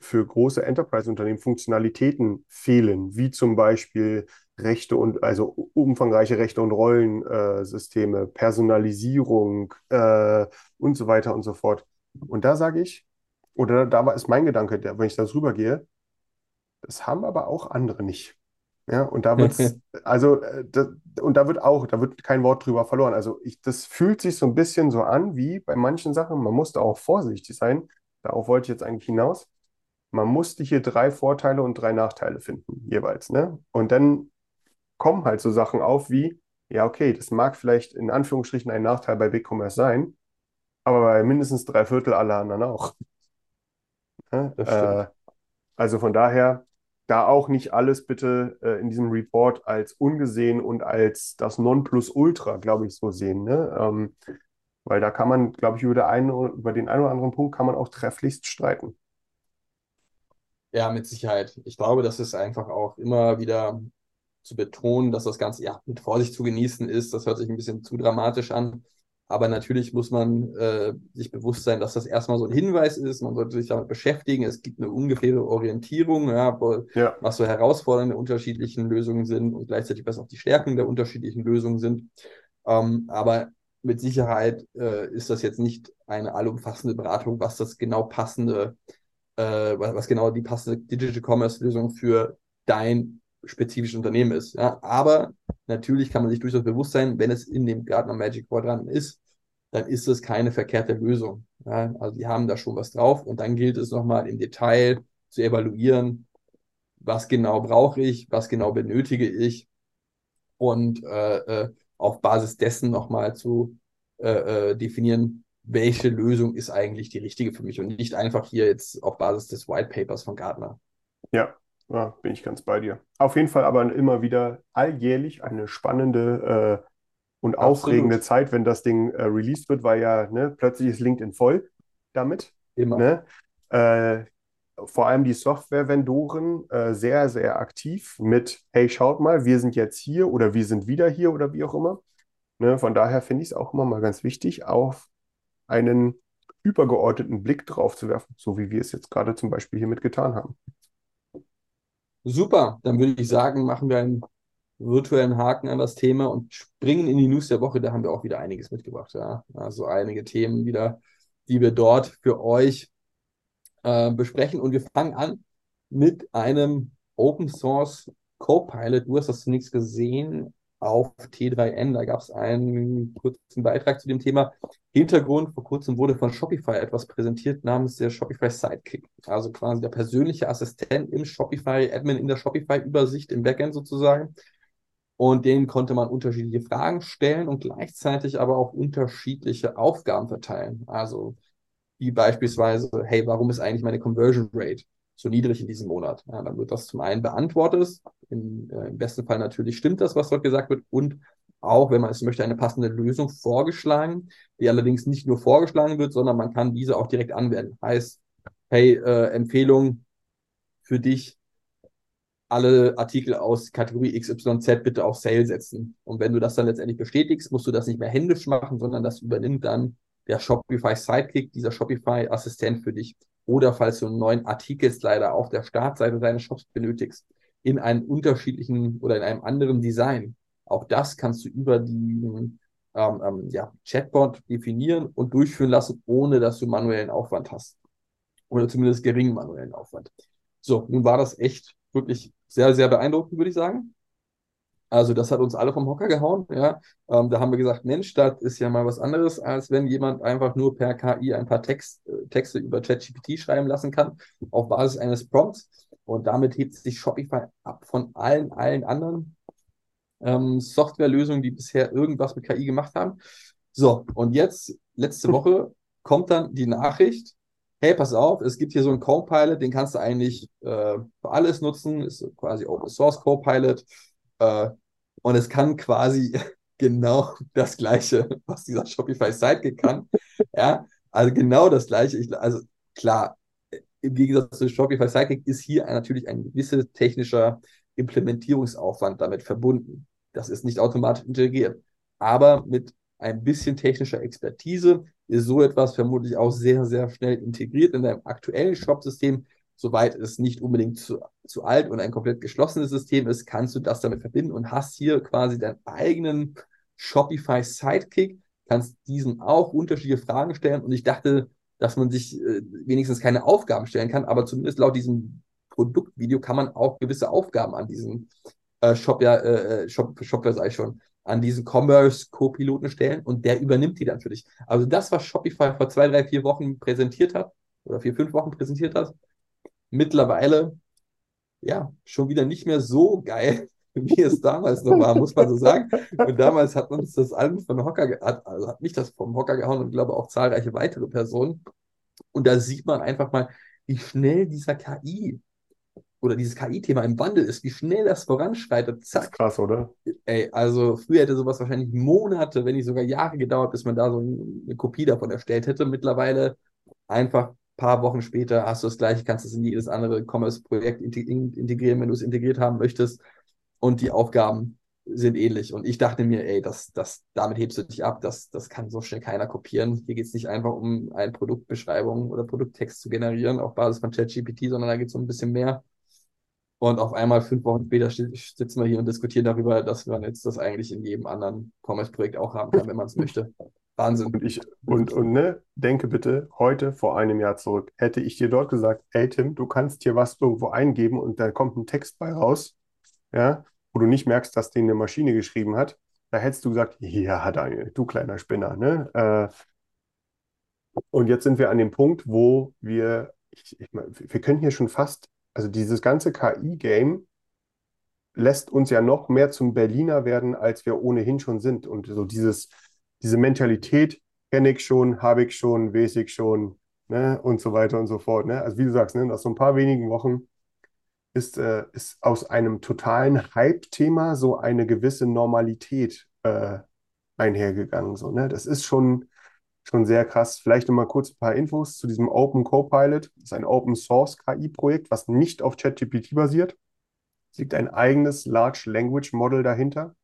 für große Enterprise-Unternehmen Funktionalitäten fehlen, wie zum Beispiel Rechte und also umfangreiche Rechte und Rollensysteme, Personalisierung äh, und so weiter und so fort. Und da sage ich, oder da war ist mein Gedanke, der, wenn ich da drüber gehe, das haben aber auch andere nicht. Ja, und da wird's, [LAUGHS] also, äh, da, und da wird auch, da wird kein Wort drüber verloren. Also, ich, das fühlt sich so ein bisschen so an wie bei manchen Sachen. Man muss da auch vorsichtig sein. Darauf wollte ich jetzt eigentlich hinaus. Man musste hier drei Vorteile und drei Nachteile finden, jeweils, ne? Und dann kommen halt so Sachen auf wie, ja, okay, das mag vielleicht in Anführungsstrichen ein Nachteil bei BigCommerce sein, aber bei mindestens drei Viertel aller anderen auch. [LAUGHS] Ne? Äh, also von daher, da auch nicht alles bitte äh, in diesem Report als ungesehen und als das Nonplusultra, glaube ich, so sehen. Ne? Ähm, weil da kann man, glaube ich, über, der einen, über den einen oder anderen Punkt kann man auch trefflichst streiten. Ja, mit Sicherheit. Ich glaube, das ist einfach auch immer wieder zu betonen, dass das Ganze ja mit Vorsicht zu genießen ist. Das hört sich ein bisschen zu dramatisch an. Aber natürlich muss man äh, sich bewusst sein, dass das erstmal so ein Hinweis ist. Man sollte sich damit beschäftigen. Es gibt eine ungefähre Orientierung, ja, wo, Ja, was so herausfordernde unterschiedlichen Lösungen sind und gleichzeitig was auch die Stärken der unterschiedlichen Lösungen sind. Ähm, aber mit Sicherheit äh, ist das jetzt nicht eine allumfassende Beratung, was das genau passende, äh, was, genau die passende Digital Commerce Lösung für dein spezifisches Unternehmen ist. Ja? Aber natürlich kann man sich durchaus bewusst sein, wenn es in dem Gartner Magic Quadrant ist, dann ist es keine verkehrte Lösung. Ja? Also die haben da schon was drauf und dann gilt es nochmal im Detail zu evaluieren, was genau brauche ich, was genau benötige ich und äh, äh, auf Basis dessen nochmal zu äh, äh, definieren, welche Lösung ist eigentlich die richtige für mich und nicht einfach hier jetzt auf Basis des White Papers von Gartner. Ja, ja, bin ich ganz bei dir. Auf jeden Fall aber immer wieder alljährlich eine spannende äh, und Absolut. aufregende Zeit, wenn das Ding äh, released wird, weil ja ne, plötzlich ist LinkedIn voll damit. Immer. Ne? Äh, vor allem die Software-Vendoren äh, sehr, sehr aktiv mit, hey, schaut mal, wir sind jetzt hier oder wir sind wieder hier oder wie auch immer. Ne? Von daher finde ich es auch immer mal ganz wichtig, auf einen übergeordneten Blick drauf zu werfen, so wie wir es jetzt gerade zum Beispiel hiermit getan haben. Super, dann würde ich sagen, machen wir einen virtuellen Haken an das Thema und springen in die News der Woche. Da haben wir auch wieder einiges mitgebracht. Ja? Also einige Themen wieder, die wir dort für euch äh, besprechen. Und wir fangen an mit einem Open Source Copilot. Du hast das zunächst gesehen auf T3N. Da gab es einen kurzen Beitrag zu dem Thema. Hintergrund, vor kurzem wurde von Shopify etwas präsentiert namens der Shopify Sidekick. Also quasi der persönliche Assistent im Shopify, Admin in der Shopify-Übersicht im Backend sozusagen. Und denen konnte man unterschiedliche Fragen stellen und gleichzeitig aber auch unterschiedliche Aufgaben verteilen. Also wie beispielsweise, hey, warum ist eigentlich meine Conversion Rate so niedrig in diesem Monat? Ja, dann wird das zum einen beantwortet. In, äh, Im besten Fall natürlich stimmt das, was dort gesagt wird. Und auch, wenn man es möchte, eine passende Lösung vorgeschlagen, die allerdings nicht nur vorgeschlagen wird, sondern man kann diese auch direkt anwenden. Heißt, hey, äh, Empfehlung für dich, alle Artikel aus Kategorie XYZ bitte auf Sale setzen. Und wenn du das dann letztendlich bestätigst, musst du das nicht mehr händisch machen, sondern das übernimmt dann der Shopify Sidekick, dieser Shopify Assistent für dich. Oder falls du einen neuen Artikelslider auf der Startseite deines Shops benötigst, in einem unterschiedlichen oder in einem anderen Design. Auch das kannst du über die ähm, ähm, ja, Chatbot definieren und durchführen lassen, ohne dass du manuellen Aufwand hast. Oder zumindest geringen manuellen Aufwand. So, nun war das echt wirklich sehr, sehr beeindruckend, würde ich sagen. Also das hat uns alle vom Hocker gehauen. Ja. Ähm, da haben wir gesagt, Mensch, das ist ja mal was anderes, als wenn jemand einfach nur per KI ein paar Text, äh, Texte über ChatGPT schreiben lassen kann, auf Basis eines Prompts. Und damit hebt sich Shopify ab von allen, allen anderen ähm, Softwarelösungen, die bisher irgendwas mit KI gemacht haben. So, und jetzt, letzte Woche, kommt dann die Nachricht, hey, pass auf, es gibt hier so einen Copilot, den kannst du eigentlich äh, für alles nutzen, ist quasi Open Source Copilot. Äh, und es kann quasi [LAUGHS] genau das Gleiche, was dieser Shopify Sidekick kann. [LAUGHS] ja, also genau das Gleiche. Ich, also klar, im Gegensatz zu Shopify Sidekick ist hier natürlich ein gewisser technischer Implementierungsaufwand damit verbunden. Das ist nicht automatisch integriert. Aber mit ein bisschen technischer Expertise ist so etwas vermutlich auch sehr, sehr schnell integriert in deinem aktuellen Shop-System, soweit es nicht unbedingt zu, zu alt und ein komplett geschlossenes System ist, kannst du das damit verbinden und hast hier quasi deinen eigenen Shopify Sidekick, kannst diesen auch unterschiedliche Fragen stellen und ich dachte, dass man sich äh, wenigstens keine Aufgaben stellen kann, aber zumindest laut diesem Produktvideo kann man auch gewisse Aufgaben an diesen äh, Shop, ja, äh, Shop, Shopware sei schon, an diesen Commerce-Co-Piloten stellen und der übernimmt die dann für dich. Also das, was Shopify vor zwei, drei, vier Wochen präsentiert hat, oder vier, fünf Wochen präsentiert hat, mittlerweile ja schon wieder nicht mehr so geil, [LAUGHS] wie es damals noch war, muss man so sagen. Und damals hat uns das Album von Hocker, hat, also hat mich das vom Hocker gehauen und glaube auch zahlreiche weitere Personen. Und da sieht man einfach mal, wie schnell dieser KI oder dieses KI-Thema im Wandel ist, wie schnell das voranschreitet. Zack. Das ist krass, oder? Ey, also früher hätte sowas wahrscheinlich Monate, wenn nicht sogar Jahre gedauert, bis man da so eine Kopie davon erstellt hätte. Mittlerweile einfach paar Wochen später hast du das gleiche, kannst es in jedes andere Commerce-Projekt integrieren, wenn du es integriert haben möchtest. Und die Aufgaben sind ähnlich. Und ich dachte mir, ey, das, das, damit hebst du dich ab, das, das kann so schnell keiner kopieren. Hier geht es nicht einfach um eine Produktbeschreibung oder Produkttext zu generieren auf Basis von ChatGPT, sondern da geht es um ein bisschen mehr. Und auf einmal, fünf Wochen später, sitzen wir hier und diskutieren darüber, dass man jetzt das eigentlich in jedem anderen Commerce-Projekt auch haben kann, wenn man es möchte. Wahnsinn. Und ich, und, und ne, denke bitte heute vor einem Jahr zurück. Hätte ich dir dort gesagt, ey Tim, du kannst hier was irgendwo eingeben und da kommt ein Text bei raus, ja, wo du nicht merkst, dass den eine Maschine geschrieben hat, da hättest du gesagt, ja, Daniel, du kleiner Spinner, ne? Äh, und jetzt sind wir an dem Punkt, wo wir, ich, ich, wir können hier schon fast, also dieses ganze KI-Game lässt uns ja noch mehr zum Berliner werden, als wir ohnehin schon sind. Und so dieses, diese Mentalität kenne ich schon, habe ich schon, weiß ich schon, ne, und so weiter und so fort. Ne? Also wie du sagst, ne, nach so ein paar wenigen Wochen ist, äh, ist aus einem totalen Hype-Thema so eine gewisse Normalität äh, einhergegangen. So, ne? Das ist schon, schon sehr krass. Vielleicht nochmal kurz ein paar Infos zu diesem Open Copilot. Das ist ein Open Source KI-Projekt, was nicht auf ChatGPT basiert. Es liegt ein eigenes Large Language Model dahinter.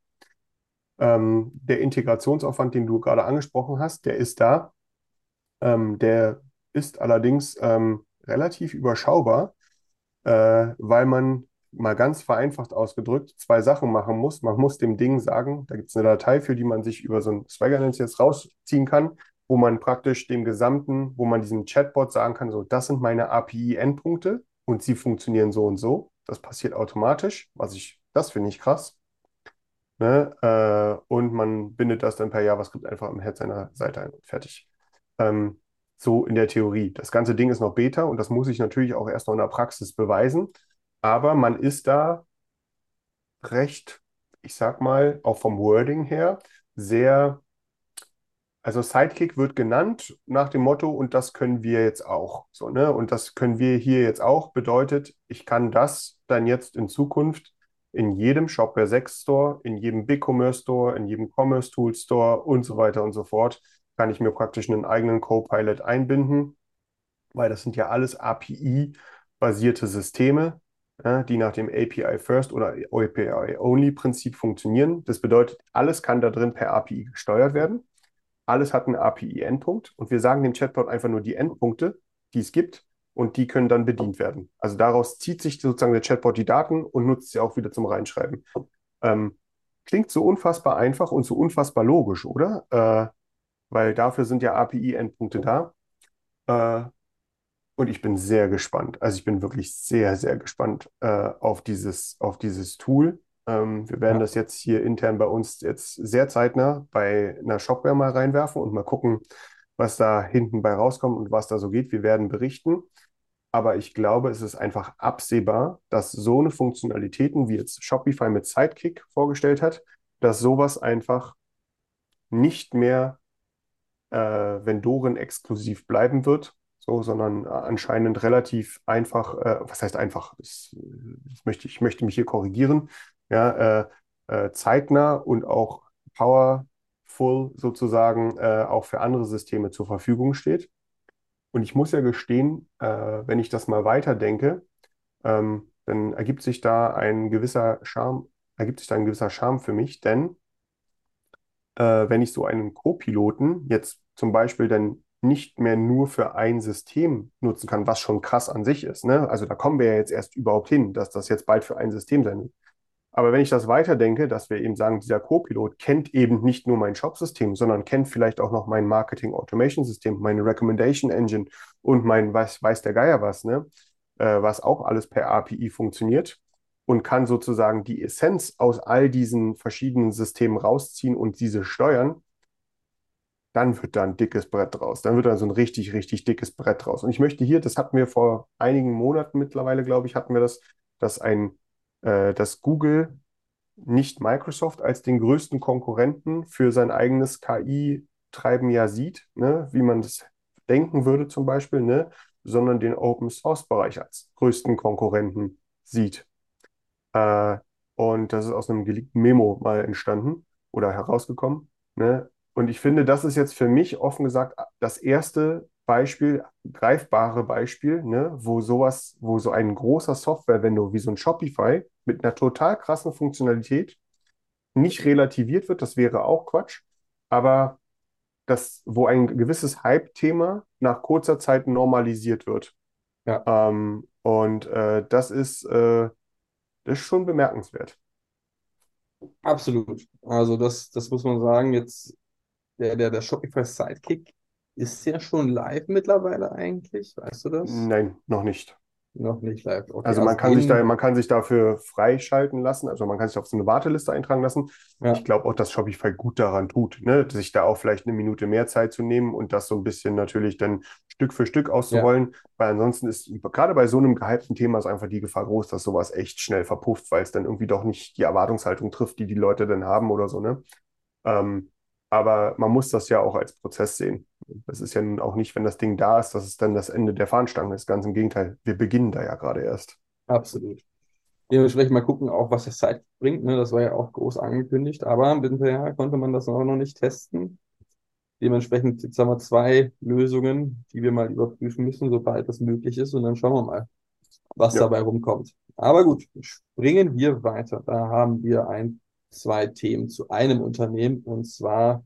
Ähm, der Integrationsaufwand, den du gerade angesprochen hast, der ist da. Ähm, der ist allerdings ähm, relativ überschaubar, äh, weil man mal ganz vereinfacht ausgedrückt zwei Sachen machen muss. Man muss dem Ding sagen, da gibt es eine Datei, für die man sich über so ein Swagger jetzt rausziehen kann, wo man praktisch dem gesamten, wo man diesem Chatbot sagen kann, so, das sind meine API-Endpunkte und sie funktionieren so und so. Das passiert automatisch, was ich, das finde ich krass. Ne? Äh, und man bindet das dann per JavaScript einfach im Head seiner Seite ein fertig. Ähm, so in der Theorie. Das ganze Ding ist noch Beta und das muss ich natürlich auch erst noch in der Praxis beweisen. Aber man ist da recht, ich sag mal, auch vom Wording her, sehr, also Sidekick wird genannt nach dem Motto, und das können wir jetzt auch. So, ne? Und das können wir hier jetzt auch, bedeutet, ich kann das dann jetzt in Zukunft in jedem Shopware 6 Store, in jedem BigCommerce Store, in jedem Commerce Tool Store und so weiter und so fort, kann ich mir praktisch einen eigenen Copilot einbinden, weil das sind ja alles API-basierte Systeme, die nach dem API First oder API Only Prinzip funktionieren. Das bedeutet, alles kann da drin per API gesteuert werden. Alles hat einen API-Endpunkt und wir sagen dem Chatbot einfach nur die Endpunkte, die es gibt und die können dann bedient werden. Also daraus zieht sich sozusagen der Chatbot die Daten und nutzt sie auch wieder zum Reinschreiben. Ähm, klingt so unfassbar einfach und so unfassbar logisch, oder? Äh, weil dafür sind ja API-Endpunkte da. Äh, und ich bin sehr gespannt. Also ich bin wirklich sehr, sehr gespannt äh, auf dieses, auf dieses Tool. Ähm, wir werden ja. das jetzt hier intern bei uns jetzt sehr zeitnah bei einer Shopware mal reinwerfen und mal gucken, was da hinten bei rauskommt und was da so geht. Wir werden berichten. Aber ich glaube, es ist einfach absehbar, dass so eine Funktionalitäten, wie jetzt Shopify mit Sidekick vorgestellt hat, dass sowas einfach nicht mehr äh, Vendoren exklusiv bleiben wird, so, sondern anscheinend relativ einfach, äh, was heißt einfach, das, das, möchte, ich möchte mich hier korrigieren, ja, äh, äh zeitnah und auch powerful sozusagen äh, auch für andere Systeme zur Verfügung steht. Und ich muss ja gestehen, äh, wenn ich das mal weiterdenke, ähm, dann ergibt sich da ein gewisser Charme, ergibt sich da ein gewisser Charme für mich, denn äh, wenn ich so einen Co-Piloten jetzt zum Beispiel dann nicht mehr nur für ein System nutzen kann, was schon krass an sich ist. Ne? Also da kommen wir ja jetzt erst überhaupt hin, dass das jetzt bald für ein System sein wird. Aber wenn ich das weiterdenke, dass wir eben sagen, dieser Co-Pilot kennt eben nicht nur mein Shop-System, sondern kennt vielleicht auch noch mein Marketing-Automation-System, meine Recommendation Engine und mein weiß, weiß der Geier was, ne? Äh, was auch alles per API funktioniert und kann sozusagen die Essenz aus all diesen verschiedenen Systemen rausziehen und diese steuern, dann wird da ein dickes Brett draus. Dann wird da so ein richtig, richtig dickes Brett draus. Und ich möchte hier, das hatten wir vor einigen Monaten mittlerweile, glaube ich, hatten wir das, dass ein äh, dass Google nicht Microsoft als den größten Konkurrenten für sein eigenes KI-Treiben ja sieht, ne, wie man das denken würde zum Beispiel, ne, sondern den Open-Source-Bereich als größten Konkurrenten sieht. Äh, und das ist aus einem geleakten Memo mal entstanden oder herausgekommen. Ne? Und ich finde, das ist jetzt für mich offen gesagt das erste Beispiel, greifbare Beispiel, ne, wo sowas, wo so ein großer Software-Vendor wie so ein Shopify mit einer total krassen Funktionalität nicht relativiert wird, das wäre auch Quatsch, aber das, wo ein gewisses Hype-Thema nach kurzer Zeit normalisiert wird. Ja. Ähm, und äh, das ist, äh, Das ist schon bemerkenswert. Absolut. Also das, das muss man sagen. Jetzt der, der, der Shopify Sidekick ist ja schon live mittlerweile eigentlich. Weißt du das? Nein, noch nicht. Noch nicht live. Okay, Also man kann sich da, man kann sich dafür freischalten lassen, also man kann sich auf so eine Warteliste eintragen lassen. Ja. Ich glaube auch, dass Shopify gut daran tut, ne? sich da auch vielleicht eine Minute mehr Zeit zu nehmen und das so ein bisschen natürlich dann Stück für Stück auszurollen, weil ansonsten ist gerade bei so einem gehypten Thema ist einfach die Gefahr groß, dass sowas echt schnell verpufft, weil es dann irgendwie doch nicht die Erwartungshaltung trifft, die die Leute dann haben oder so, ne? Ähm, aber man muss das ja auch als Prozess sehen. Das ist ja nun auch nicht, wenn das Ding da ist, dass es dann das Ende der Fahnenstange ist. Ganz im Gegenteil, wir beginnen da ja gerade erst. Absolut. Dementsprechend mal gucken, auch was der Site bringt. Ne? Das war ja auch groß angekündigt, aber hinterher konnte man das auch noch nicht testen. Dementsprechend, jetzt haben wir zwei Lösungen, die wir mal überprüfen müssen, sobald das möglich ist. Und dann schauen wir mal, was Ja. dabei rumkommt. Aber gut, springen wir weiter. Da haben wir ein, zwei Themen zu einem Unternehmen. Und zwar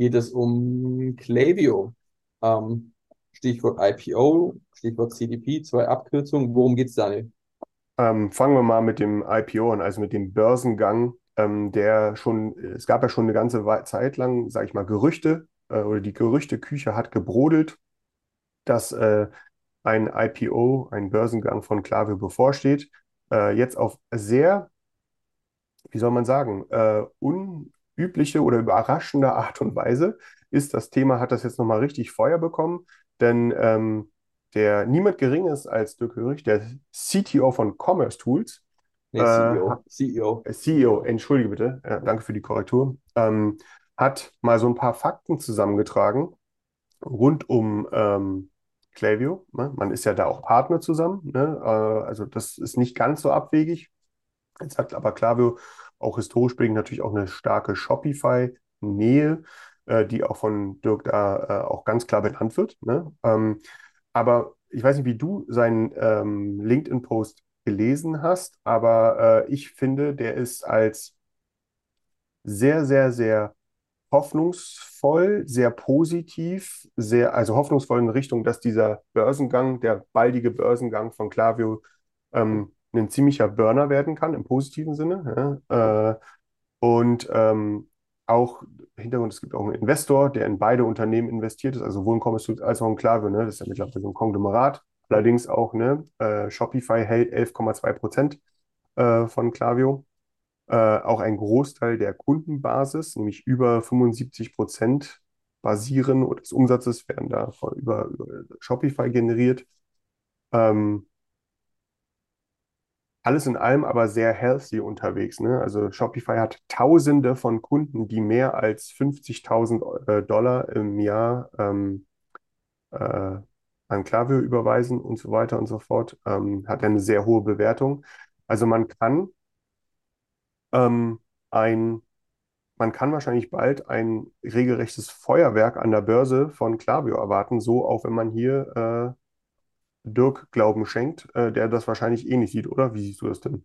geht es um Klaviyo. Ähm, Stichwort IPO, Stichwort CDP, zwei Abkürzungen. Worum geht's, Daniel? Ähm, fangen wir mal mit dem IPO an, also mit dem Börsengang, ähm, der schon, es gab ja schon eine ganze Zeit lang, sage ich mal, Gerüchte äh, oder die Gerüchteküche hat gebrodelt, dass äh, ein IPO, ein Börsengang von Klaviyo bevorsteht. Äh, jetzt auf sehr, wie soll man sagen, äh, unübliche oder überraschende Art und Weise ist das Thema, hat das jetzt nochmal richtig Feuer bekommen, denn ähm, der niemand Geringes als Dirk Hörig, der CTO von Commerce Tools, Nee, Äh, CEO. CEO. äh, CEO, entschuldige bitte, ja, danke für die Korrektur, ähm, hat mal so ein paar Fakten zusammengetragen rund um ähm, Klaviyo. Ne? Man ist ja da auch Partner zusammen, ne? Äh, also das ist nicht ganz so abwegig. Jetzt hat aber Klaviyo auch historisch bedingt natürlich auch eine starke Shopify-Nähe, äh, die auch von Dirk da äh, auch ganz klar benannt wird. Ne? Ähm, aber ich weiß nicht, wie du seinen ähm, LinkedIn-Post gelesen hast, aber äh, ich finde, der ist als sehr, sehr, sehr hoffnungsvoll, sehr positiv, sehr, also hoffnungsvoll in Richtung, dass dieser Börsengang, der baldige Börsengang von Klaviyo, ähm, ein ziemlicher Burner werden kann, im positiven Sinne. Ja? Äh, und ähm, auch Hintergrund, es gibt auch einen Investor, der in beide Unternehmen investiert ist, also Commerce Tools als auch in Klaviyo. Ne? Das ist ja mittlerweile so ein Konglomerat. Allerdings auch, ne, äh, Shopify hält 11,2 Prozent äh, von Klaviyo. Äh, auch ein Großteil der Kundenbasis, nämlich über 75 Prozent basieren oder des Umsatzes werden da über, über Shopify generiert. Ähm, alles in allem aber sehr healthy unterwegs. Ne? Also Shopify hat Tausende von Kunden, die mehr als 50.000 äh, Dollar im Jahr ähm, äh, an Klaviyo überweisen und so weiter und so fort. Ähm, hat eine sehr hohe Bewertung. Also man kann ähm, ein, man kann wahrscheinlich bald ein regelrechtes Feuerwerk an der Börse von Klaviyo erwarten, so auch wenn man hier äh, Dirk Glauben schenkt, äh, der das wahrscheinlich ähnlich sieht, oder? Wie siehst du das denn?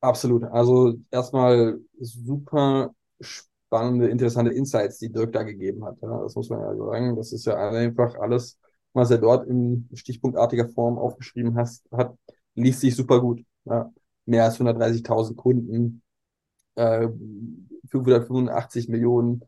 Absolut. Also erstmal super spannende, interessante Insights, die Dirk da gegeben hat. Ja, das muss man ja sagen. Das ist ja einfach alles, was er dort in stichpunktartiger Form aufgeschrieben has, hat, liest sich super gut. Ja. Mehr als 130.000 Kunden, äh, 585 Millionen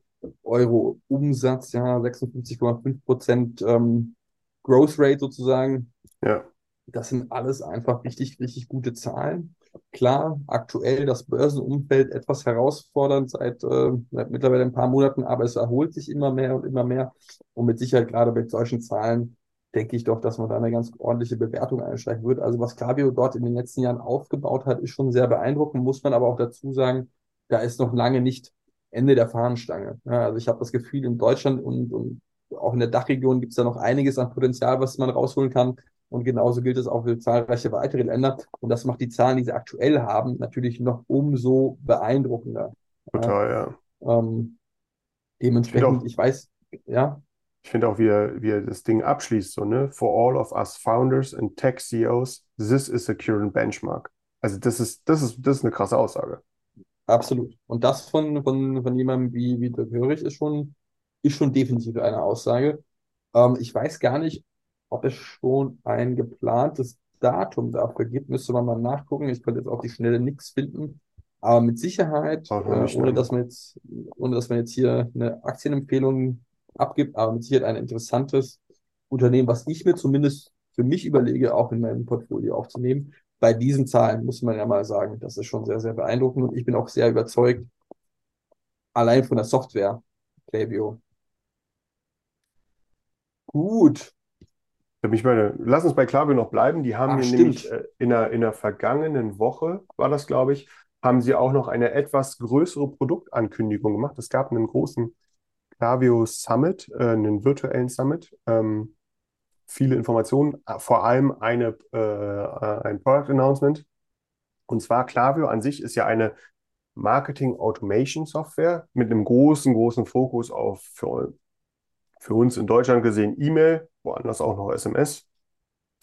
Euro Umsatz, ja, 56,5 Prozent ähm, Growth Rate sozusagen. Ja, Das sind alles einfach richtig, richtig gute Zahlen. Klar, aktuell das Börsenumfeld etwas herausfordernd seit, äh, seit mittlerweile ein paar Monaten, aber es erholt sich immer mehr und immer mehr. Und mit Sicherheit gerade mit solchen Zahlen denke ich doch, dass man da eine ganz ordentliche Bewertung einsteigen wird. Also was Klaviyo dort in den letzten Jahren aufgebaut hat, ist schon sehr beeindruckend, muss man aber auch dazu sagen, da ist noch lange nicht Ende der Fahnenstange. Ja, also ich habe das Gefühl, in Deutschland und, und auch in der Dachregion gibt es da noch einiges an Potenzial, was man rausholen kann. Und genauso gilt es auch für zahlreiche weitere Länder. Und das macht die Zahlen, die sie aktuell haben, natürlich noch umso beeindruckender. total, ja. Ähm, dementsprechend, auch- ich weiß, ja, Ich finde auch, wie er, wie er das Ding abschließt, so, ne? For all of us founders and tech CEOs, this is a current benchmark. Also das ist, das ist, das ist eine krasse Aussage. absolut. Und das von, von, von jemandem wie, wie Dirk Hörig ist schon, ist schon definitiv eine Aussage. Ähm, ich weiß gar nicht, ob es schon ein geplantes Datum dafür gibt, müsste man mal nachgucken. Ich könnte jetzt auf die Schnelle nichts finden. Aber mit Sicherheit, äh, ohne dass man jetzt, ohne dass man jetzt hier eine Aktienempfehlung abgibt, aber mit Sicherheit ein interessantes Unternehmen, was ich mir zumindest für mich überlege, auch in meinem Portfolio aufzunehmen. Bei diesen Zahlen muss man ja mal sagen, das ist schon sehr, sehr beeindruckend und ich bin auch sehr überzeugt, allein von der Software, Klaviyo. Gut, mich meine, lass uns bei Klaviyo noch bleiben. Die haben Ach, mir stimmt. nämlich äh, in der, in der vergangenen Woche, war das, glaube ich, haben sie auch noch eine etwas größere Produktankündigung gemacht. Es gab einen großen Klaviyo Summit, äh, einen virtuellen Summit. Ähm, viele Informationen, äh, vor allem eine, äh, äh, ein Product Announcement. Und zwar Klaviyo an sich ist ja eine Marketing Automation Software mit einem großen, großen Fokus auf für, für uns in Deutschland gesehen E-Mail, woanders auch noch SMS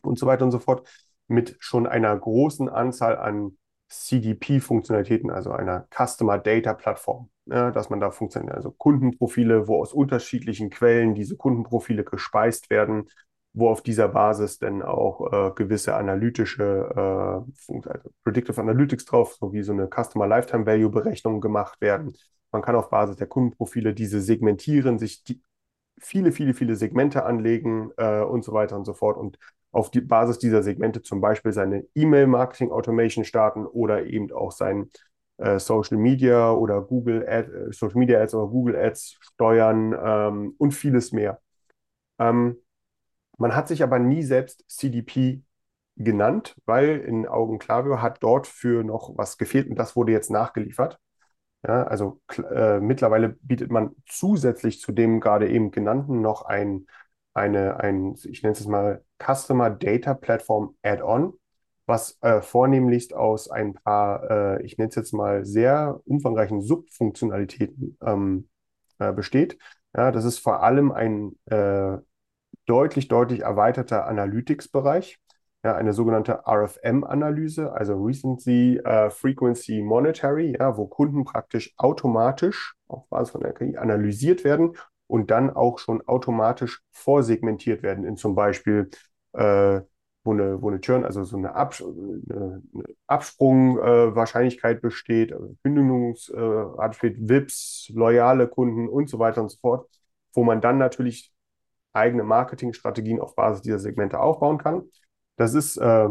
und so weiter und so fort, mit schon einer großen Anzahl an CDP-Funktionalitäten, also einer Customer Data Plattform, ja, dass man da funktioniert, also Kundenprofile, wo aus unterschiedlichen Quellen diese Kundenprofile gespeist werden, wo auf dieser Basis dann auch äh, gewisse analytische, äh, also Predictive Analytics drauf, sowie so eine Customer Lifetime Value Berechnung gemacht werden. Man kann auf Basis der Kundenprofile diese segmentieren, sich die, viele, viele, viele Segmente anlegen äh, und so weiter und so fort und auf die Basis dieser Segmente zum Beispiel seine E-Mail-Marketing-Automation starten oder eben auch sein äh, Social Media oder Google Ad, äh, Social Media Ads oder Google Ads steuern ähm, und vieles mehr. Ähm, man hat sich aber nie selbst CDP genannt, weil in Augen Klaviyo hat dort für noch was gefehlt und das wurde jetzt nachgeliefert. Ja, also äh, mittlerweile bietet man zusätzlich zu dem gerade eben genannten noch ein, eine, ein, ich nenne es mal Customer Data Platform Add-on, was äh, vornehmlichst aus ein paar, äh, ich nenne es jetzt mal sehr umfangreichen Subfunktionalitäten ähm, äh, besteht. Ja, das ist vor allem ein äh, deutlich, deutlich erweiterter Analytics-Bereich. Ja, eine sogenannte RFM-Analyse, also Recency äh, Frequency Monetary, ja, wo Kunden praktisch automatisch auf Basis von der KI analysiert werden und dann auch schon automatisch vorsegmentiert werden in zum Beispiel, äh, wo eine, wo eine Churn, also so eine, Abs eine, eine Absprungwahrscheinlichkeit äh, besteht, also Kündigungsrate äh, besteht, VIPs, loyale Kunden und so weiter und so fort, wo man dann natürlich eigene Marketingstrategien auf Basis dieser Segmente aufbauen kann. Das ist, äh,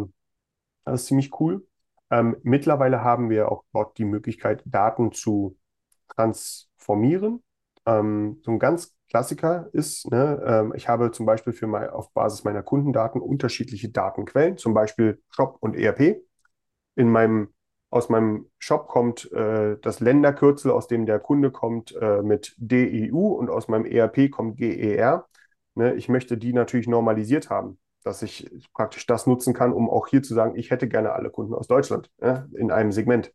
das ist ziemlich cool. Ähm, mittlerweile haben wir auch dort die Möglichkeit, Daten zu transformieren. Ähm, so ein ganz Klassiker ist, ne, ähm, ich habe zum Beispiel für mein, auf Basis meiner Kundendaten unterschiedliche Datenquellen, zum Beispiel Shop und ERP. In meinem, aus meinem Shop kommt äh, das Länderkürzel, aus dem der Kunde kommt, äh, mit DEU und aus meinem ERP kommt GER. Ne, ich möchte die natürlich normalisiert haben, dass ich praktisch das nutzen kann, um auch hier zu sagen, ich hätte gerne alle Kunden aus Deutschland ja, in einem Segment.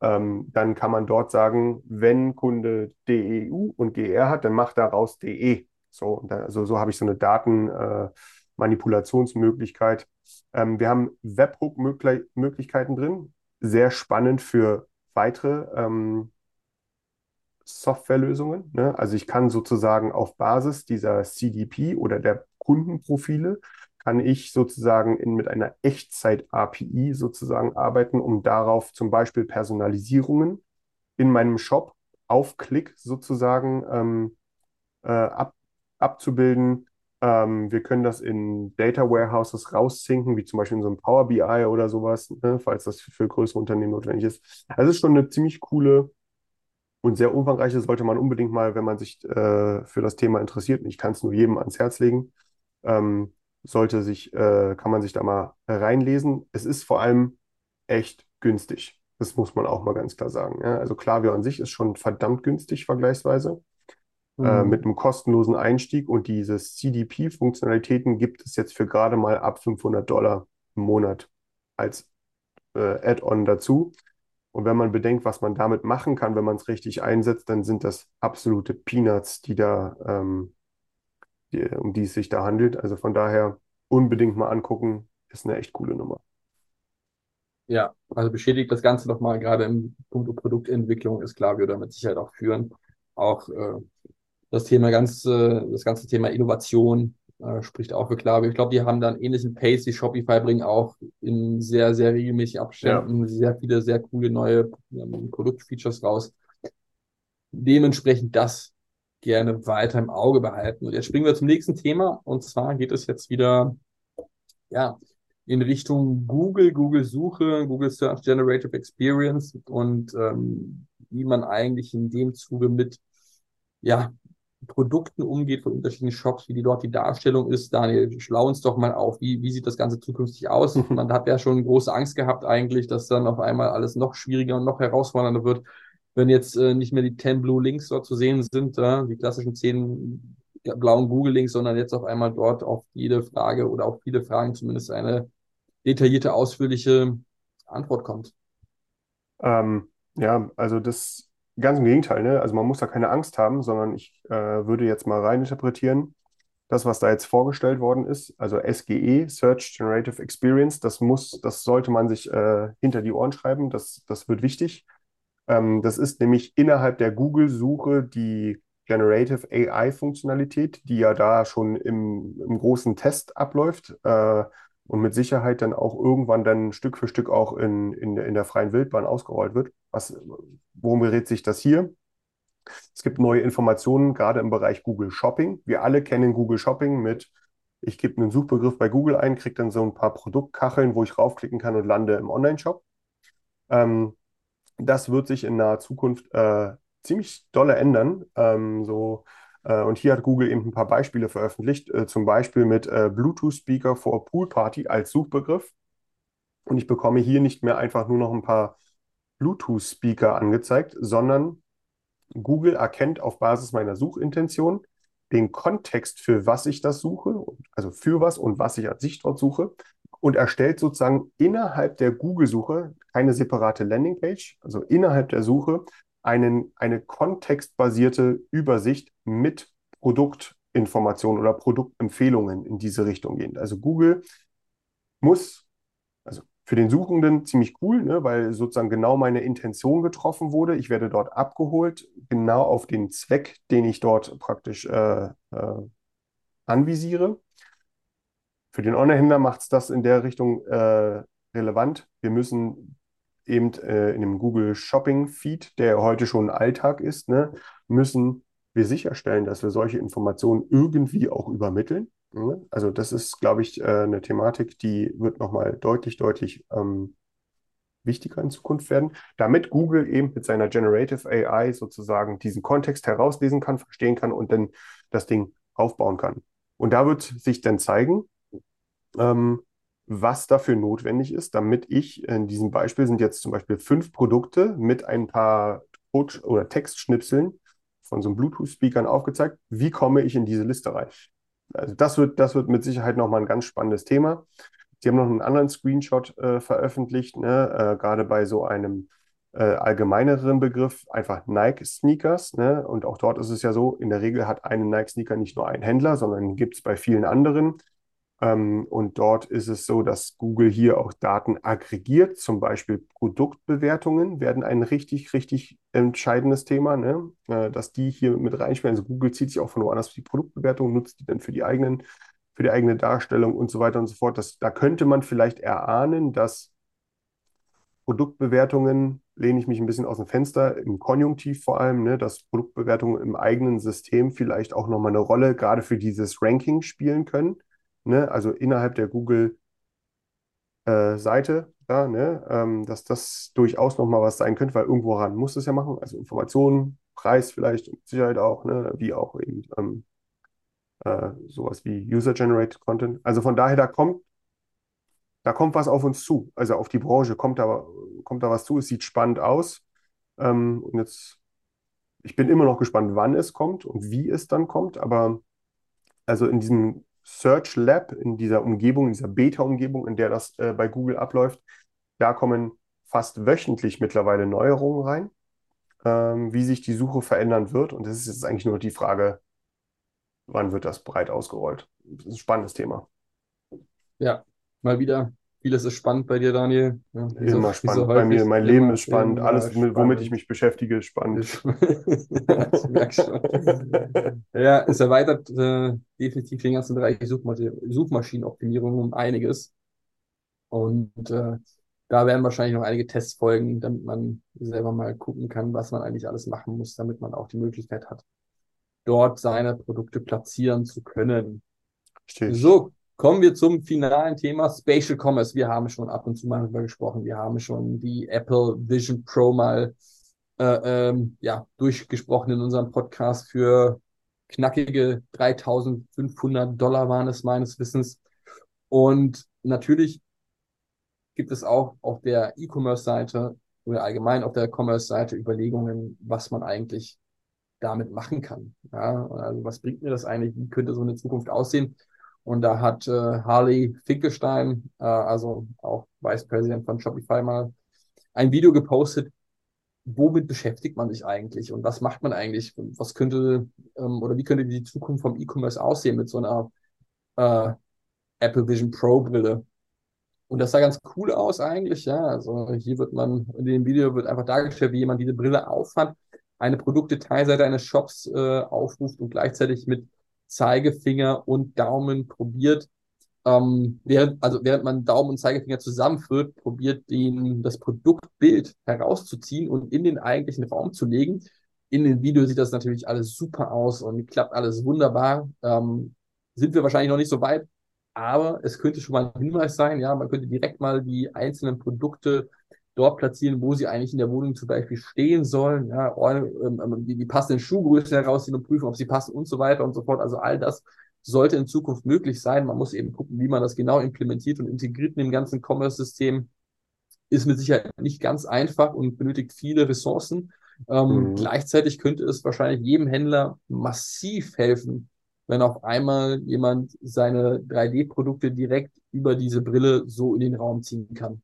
Ähm, dann kann man dort sagen, wenn Kunde DEU und GR hat, dann macht daraus DE. So, also so habe ich so eine Datenmanipulationsmöglichkeit. Ähm, wir haben Webhook-Möglichkeiten drin. Sehr spannend für weitere ähm, Softwarelösungen. Ne? Also ich kann sozusagen auf Basis dieser CDP oder der Kundenprofile kann ich sozusagen in, mit einer Echtzeit-API sozusagen arbeiten, um darauf zum Beispiel Personalisierungen in meinem Shop auf Klick sozusagen ähm, äh, ab, abzubilden. Ähm, wir können das in Data Warehouses rauszinken, wie zum Beispiel in so einem Power BI oder sowas, ne? falls das für größere Unternehmen notwendig ist. Also es ist schon eine ziemlich coole und sehr umfangreiche, sollte man unbedingt mal, wenn man sich äh, für das Thema interessiert, und ich kann es nur jedem ans Herz legen, ähm, sollte sich, äh, kann man sich da mal reinlesen. Es ist vor allem echt günstig. Das muss man auch mal ganz klar sagen. Ja? Also Klaviyo an sich ist schon verdammt günstig vergleichsweise. Äh, Mhm. mit einem kostenlosen Einstieg und diese CDP-Funktionalitäten gibt es jetzt für gerade mal ab 500 Dollar im Monat als äh, Add-on dazu. Und wenn man bedenkt, was man damit machen kann, wenn man es richtig einsetzt, dann sind das absolute Peanuts, die da, ähm, die, um die es sich da handelt. Also von daher unbedingt mal angucken, ist eine echt coole Nummer. Ja, also beschädigt das Ganze nochmal, gerade im Punkt Produktentwicklung ist Klaviyo da mit Sicherheit auch führend. Auch äh, das Thema ganz, äh, das ganze Thema Innovation Äh, spricht auch für klar. Aber ich glaube, die haben dann ähnlichen Pace wie Shopify, bringen auch in sehr, sehr regelmäßigen Abständen ja. sehr viele, sehr coole neue ähm, Produktfeatures raus. Dementsprechend das gerne weiter im Auge behalten. Und jetzt springen wir zum nächsten Thema. Und zwar geht es jetzt wieder, ja, in Richtung Google, Google Suche, Google Search Generative Experience und ähm, wie man eigentlich in dem Zuge mit ja, Produkten umgeht von unterschiedlichen Shops, wie die dort die Darstellung ist. Daniel, schlau uns doch mal auf, wie, wie sieht das Ganze zukünftig aus? [LAUGHS] Man hat ja schon große Angst gehabt eigentlich, dass dann auf einmal alles noch schwieriger und noch herausfordernder wird, wenn jetzt äh, nicht mehr die 10 Blue Links dort zu sehen sind, äh, die klassischen 10 blauen Google Links, sondern jetzt auf einmal dort auf jede Frage oder auf viele Fragen zumindest eine detaillierte, ausführliche Antwort kommt. Ähm, ja, also das Ganz im Gegenteil, ne? Also man muss da keine Angst haben, sondern ich äh, würde jetzt mal reininterpretieren, das, was da jetzt vorgestellt worden ist, also SGE, Search Generative Experience, das muss, das sollte man sich äh, hinter die Ohren schreiben, das, das wird wichtig. Ähm, das ist nämlich innerhalb der Google-Suche die Generative AI-Funktionalität, die ja da schon im, im großen Test abläuft. Äh, und mit Sicherheit dann auch irgendwann dann Stück für Stück auch in, in, in der freien Wildbahn ausgerollt wird. Was, worum gerät sich das hier? Es gibt neue Informationen, gerade im Bereich Google Shopping. Wir alle kennen Google Shopping mit, ich gebe einen Suchbegriff bei Google ein, kriege dann so ein paar Produktkacheln, wo ich raufklicken kann und lande im Online-Shop. Ähm, das wird sich in naher Zukunft äh, ziemlich dolle ändern. Ähm, so äh, und hier hat Google eben ein paar Beispiele veröffentlicht, äh, zum Beispiel mit äh, Bluetooth-Speaker for Pool Party als Suchbegriff. Und ich bekomme hier nicht mehr einfach nur noch ein paar Bluetooth-Speaker angezeigt, sondern Google erkennt auf Basis meiner Suchintention den Kontext, für was ich das suche, also für was und was ich an sich suche, und erstellt sozusagen innerhalb der Google-Suche keine separate Landingpage, also innerhalb der Suche einen, eine kontextbasierte Übersicht mit Produktinformationen oder Produktempfehlungen in diese Richtung gehend. Also Google muss, also für den Suchenden ziemlich cool, ne, weil sozusagen genau meine Intention getroffen wurde. Ich werde dort abgeholt, genau auf den Zweck, den ich dort praktisch äh, äh, anvisiere. Für den Online-Händler macht es das in der Richtung äh, relevant. Wir müssen eben äh, in dem Google Shopping Feed, der heute schon Alltag ist, ne, müssen wir sicherstellen, dass wir solche Informationen irgendwie auch übermitteln. Ne? Also das ist, glaube ich, äh, eine Thematik, die wird nochmal deutlich, deutlich ähm, wichtiger in Zukunft werden, damit Google eben mit seiner Generative AI sozusagen diesen Kontext herauslesen kann, verstehen kann und dann das Ding aufbauen kann. Und da wird sich dann zeigen, ähm, was dafür notwendig ist, damit ich, in diesem Beispiel sind jetzt zum Beispiel fünf Produkte mit ein paar Code- oder Textschnipseln von so einem Bluetooth-Speakern aufgezeigt. Wie komme ich in diese Liste rein? Also das wird, das wird mit Sicherheit nochmal ein ganz spannendes Thema. Sie haben noch einen anderen Screenshot äh, veröffentlicht, ne? äh, gerade bei so einem äh, allgemeineren Begriff, einfach Nike-Sneakers. Ne? Und auch dort ist es ja so, in der Regel hat eine Nike-Sneaker nicht nur einen Händler, sondern gibt es bei vielen anderen. Ähm, und dort ist es so, dass Google hier auch Daten aggregiert, zum Beispiel Produktbewertungen werden ein richtig, richtig entscheidendes Thema, ne? Äh, dass die hier mit reinspielen. Also Google zieht sich auch von woanders für die Produktbewertung, nutzt die dann für die eigenen, für die eigene Darstellung und so weiter und so fort. Das, da könnte man vielleicht erahnen, dass Produktbewertungen, lehne ich mich ein bisschen aus dem Fenster, im Konjunktiv vor allem, ne, dass Produktbewertungen im eigenen System vielleicht auch nochmal eine Rolle gerade für dieses Ranking spielen können ne, also innerhalb der Google-Seite, äh, da, ne, ähm, dass das durchaus nochmal was sein könnte, weil irgendwo ran muss es ja machen, also Informationen, Preis vielleicht Sicherheit auch, ne, wie auch eben ähm, äh, sowas wie User-Generated Content. Also von daher, da kommt, da kommt was auf uns zu, also auf die Branche kommt da, kommt da was zu, es sieht spannend aus. Ähm, und jetzt, ich bin immer noch gespannt, wann es kommt und wie es dann kommt, aber also in diesem Search Lab, in dieser Umgebung, in dieser Beta-Umgebung, in der das äh, bei Google abläuft, da kommen fast wöchentlich mittlerweile Neuerungen rein, ähm, wie sich die Suche verändern wird. Und das ist jetzt eigentlich nur die Frage, wann wird das breit ausgerollt? Das ist ein spannendes Thema. Ja, mal wieder Vieles ist spannend bei dir, Daniel. Ja, wie so- Immer spannend. Bei mir, mein Leben ist spannend. Alles, mit, womit ich spannend. mich beschäftige, ist spannend. [LAUGHS] ich merke schon. Ja, es erweitert äh, definitiv den ganzen Bereich Suchma Suchmaschinenoptimierung um einiges. Und äh, da werden wahrscheinlich noch einige Tests folgen, damit man selber mal gucken kann, was man eigentlich alles machen muss, damit man auch die Möglichkeit hat, dort seine Produkte platzieren zu können. Richtig. So, kommen wir zum finalen Thema Spatial Commerce. Wir haben schon ab und zu mal darüber gesprochen. Wir haben schon die Apple Vision Pro mal äh, ähm, ja, durchgesprochen in unserem Podcast für knackige 3500 Dollar waren es meines Wissens. Und natürlich gibt es auch auf der E-Commerce-Seite oder allgemein auf der Commerce-Seite Überlegungen, was man eigentlich damit machen kann. Ja, also was bringt mir das eigentlich? Wie könnte so eine Zukunft aussehen? Und da hat äh, Harley Finkelstein, äh, also auch Vice President von Shopify, mal ein Video gepostet. Womit beschäftigt man sich eigentlich und was macht man eigentlich? Was könnte ähm, oder wie könnte die Zukunft vom E-Commerce aussehen mit so einer äh, Apple Vision Pro Brille? Und das sah ganz cool aus eigentlich, ja. Also hier wird man, in dem Video wird einfach dargestellt, wie jemand diese Brille aufhat, eine Produktdetailseite eines Shops äh, aufruft und gleichzeitig mit Zeigefinger und Daumen probiert, ähm, während, also während man Daumen und Zeigefinger zusammenführt, probiert den, das Produktbild herauszuziehen und in den eigentlichen Raum zu legen. In dem Video sieht das natürlich alles super aus und klappt alles wunderbar. Ähm, sind wir wahrscheinlich noch nicht so weit, aber es könnte schon mal ein Hinweis sein, ja, man könnte direkt mal die einzelnen Produkte dort platzieren, wo sie eigentlich in der Wohnung zum Beispiel stehen sollen, ja, oder, ähm, die, die passenden Schuhgrößen herausziehen und prüfen, ob sie passen und so weiter und so fort. Also all das sollte in Zukunft möglich sein. Man muss eben gucken, wie man das genau implementiert und integriert in dem ganzen Commerce-System. Ist mit Sicherheit nicht ganz einfach und benötigt viele Ressourcen. Ähm, Mhm. Gleichzeitig könnte es wahrscheinlich jedem Händler massiv helfen, wenn auf einmal jemand seine 3D-Produkte direkt über diese Brille so in den Raum ziehen kann.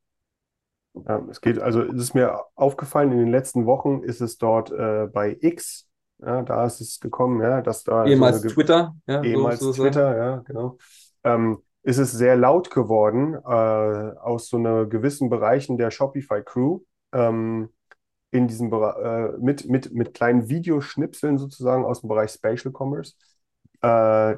Ja, es geht, also es ist mir aufgefallen, in den letzten Wochen ist es dort äh, bei X, ja, da ist es gekommen, ja, dass da so Ehemals ge- Twitter, ja, so- ehemals so- so- Twitter, ja, genau, ähm, ist es sehr laut geworden äh, aus so einer gewissen Bereichen der Shopify Crew ähm, in diesem Bere- äh, mit, mit, mit kleinen Videoschnipseln sozusagen aus dem Bereich Spatial Commerce. Äh,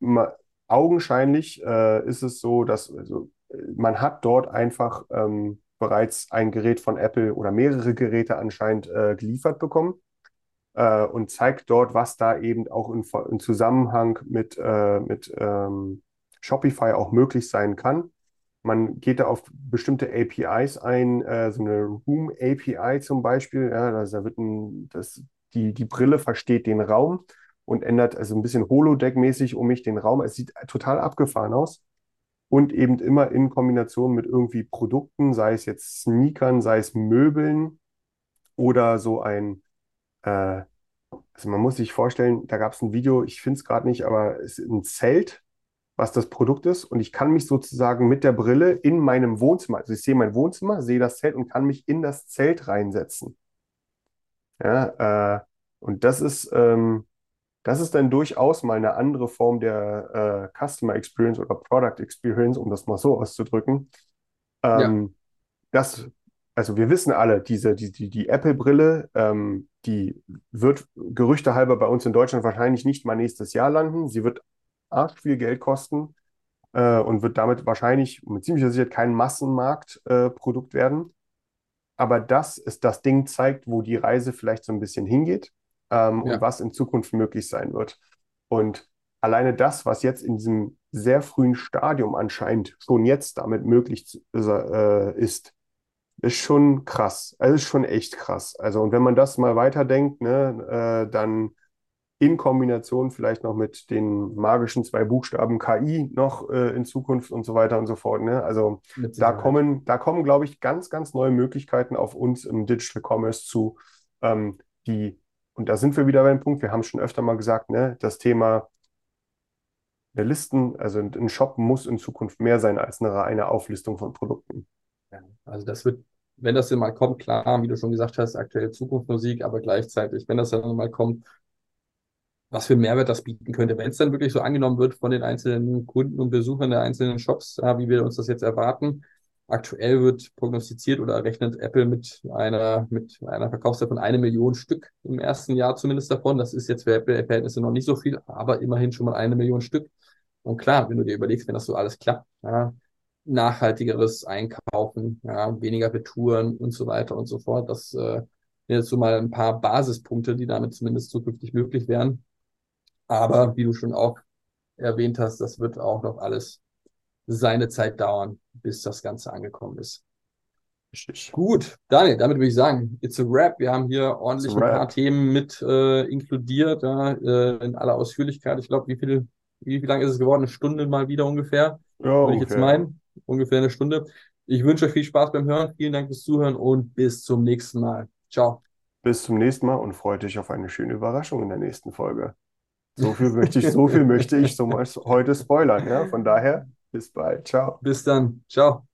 ma, augenscheinlich äh, ist es so, dass also, man hat dort einfach ähm, bereits ein Gerät von Apple oder mehrere Geräte anscheinend äh, geliefert bekommen äh, und zeigt dort, was da eben auch in, in Zusammenhang mit, äh, mit ähm, Shopify auch möglich sein kann. Man geht da auf bestimmte APIs ein, äh, so eine Room API zum Beispiel. Ja, da wird ein, das, die, die Brille versteht den Raum und ändert also ein bisschen Holodeck-mäßig um mich den Raum. Es sieht total abgefahren aus. Und eben immer in Kombination mit irgendwie Produkten, sei es jetzt Sneakern, sei es Möbeln oder so ein, äh, also man muss sich vorstellen, da gab es ein Video, ich finde es gerade nicht, aber es ist ein Zelt, was das Produkt ist. Und ich kann mich sozusagen mit der Brille in meinem Wohnzimmer, also ich sehe mein Wohnzimmer, sehe das Zelt und kann mich in das Zelt reinsetzen. Ja, äh, und das ist, ähm, das ist dann durchaus mal eine andere Form der äh, Customer Experience oder Product Experience, um das mal so auszudrücken. Ähm, das, also wir wissen alle, diese, die, die, die Apple-Brille, ähm, die wird Gerüchte halber bei uns in Deutschland wahrscheinlich nicht mal nächstes Jahr landen. Sie wird arsch viel Geld kosten äh, und wird damit wahrscheinlich mit ziemlicher Sicherheit kein Massenmarktprodukt äh, werden. Aber das ist das Ding zeigt, wo die Reise vielleicht so ein bisschen hingeht ähm, Ja. und was in Zukunft möglich sein wird. Und alleine das, was jetzt in diesem sehr frühen Stadium anscheinend schon jetzt damit möglich äh, ist, ist schon krass. Also ist schon echt krass. Also, und wenn man das mal weiterdenkt, ne, äh, dann in Kombination vielleicht noch mit den magischen zwei Buchstaben KI noch äh, in Zukunft und so weiter und so fort. Ne? Also da kommen, da kommen, glaube ich, ganz, ganz neue Möglichkeiten auf uns im Digital Commerce zu, ähm, die, und da sind wir wieder beim Punkt, wir haben schon öfter mal gesagt, ne, das Thema der Listen, also ein Shop muss in Zukunft mehr sein als eine reine Auflistung von Produkten. Also das wird, wenn das denn mal kommt, klar, wie du schon gesagt hast, aktuelle Zukunftsmusik, aber gleichzeitig, wenn das dann mal kommt, was für einen Mehrwert das bieten könnte, wenn es dann wirklich so angenommen wird von den einzelnen Kunden und Besuchern der einzelnen Shops, wie wir uns das jetzt erwarten, Aktuell wird prognostiziert oder rechnet Apple mit einer, mit einer Verkaufszahl von eine Million Stück im ersten Jahr zumindest davon. Das ist jetzt für Apple-Verhältnisse noch nicht so viel, aber immerhin schon mal eine Million Stück. Und klar, wenn du dir überlegst, wenn das so alles klappt, ja, nachhaltigeres Einkaufen, ja, weniger Retouren und so weiter und so fort, das äh, sind jetzt so mal ein paar Basispunkte, die damit zumindest zukünftig möglich wären. Aber wie du schon auch erwähnt hast, das wird auch noch alles seine Zeit dauern, bis das Ganze angekommen ist. Richtig. Gut, Daniel, damit würde ich sagen, it's a wrap. Wir haben hier ordentlich ein paar. Themen mit äh, inkludiert, ja, äh, in aller Ausführlichkeit. Ich glaube, wie viel, wie, wie lang ist es geworden? Eine Stunde mal wieder ungefähr, Ja, würde ich jetzt meinen. Ungefähr eine Stunde. Ich wünsche euch viel Spaß beim Hören. Vielen Dank fürs Zuhören und bis zum nächsten Mal. Ciao. Bis zum nächsten Mal und freut euch auf eine schöne Überraschung in der nächsten Folge. So viel möchte ich, so viel möchte ich so heute spoilern, ja. Von daher, bis bald. Ciao. Bis dann. Ciao.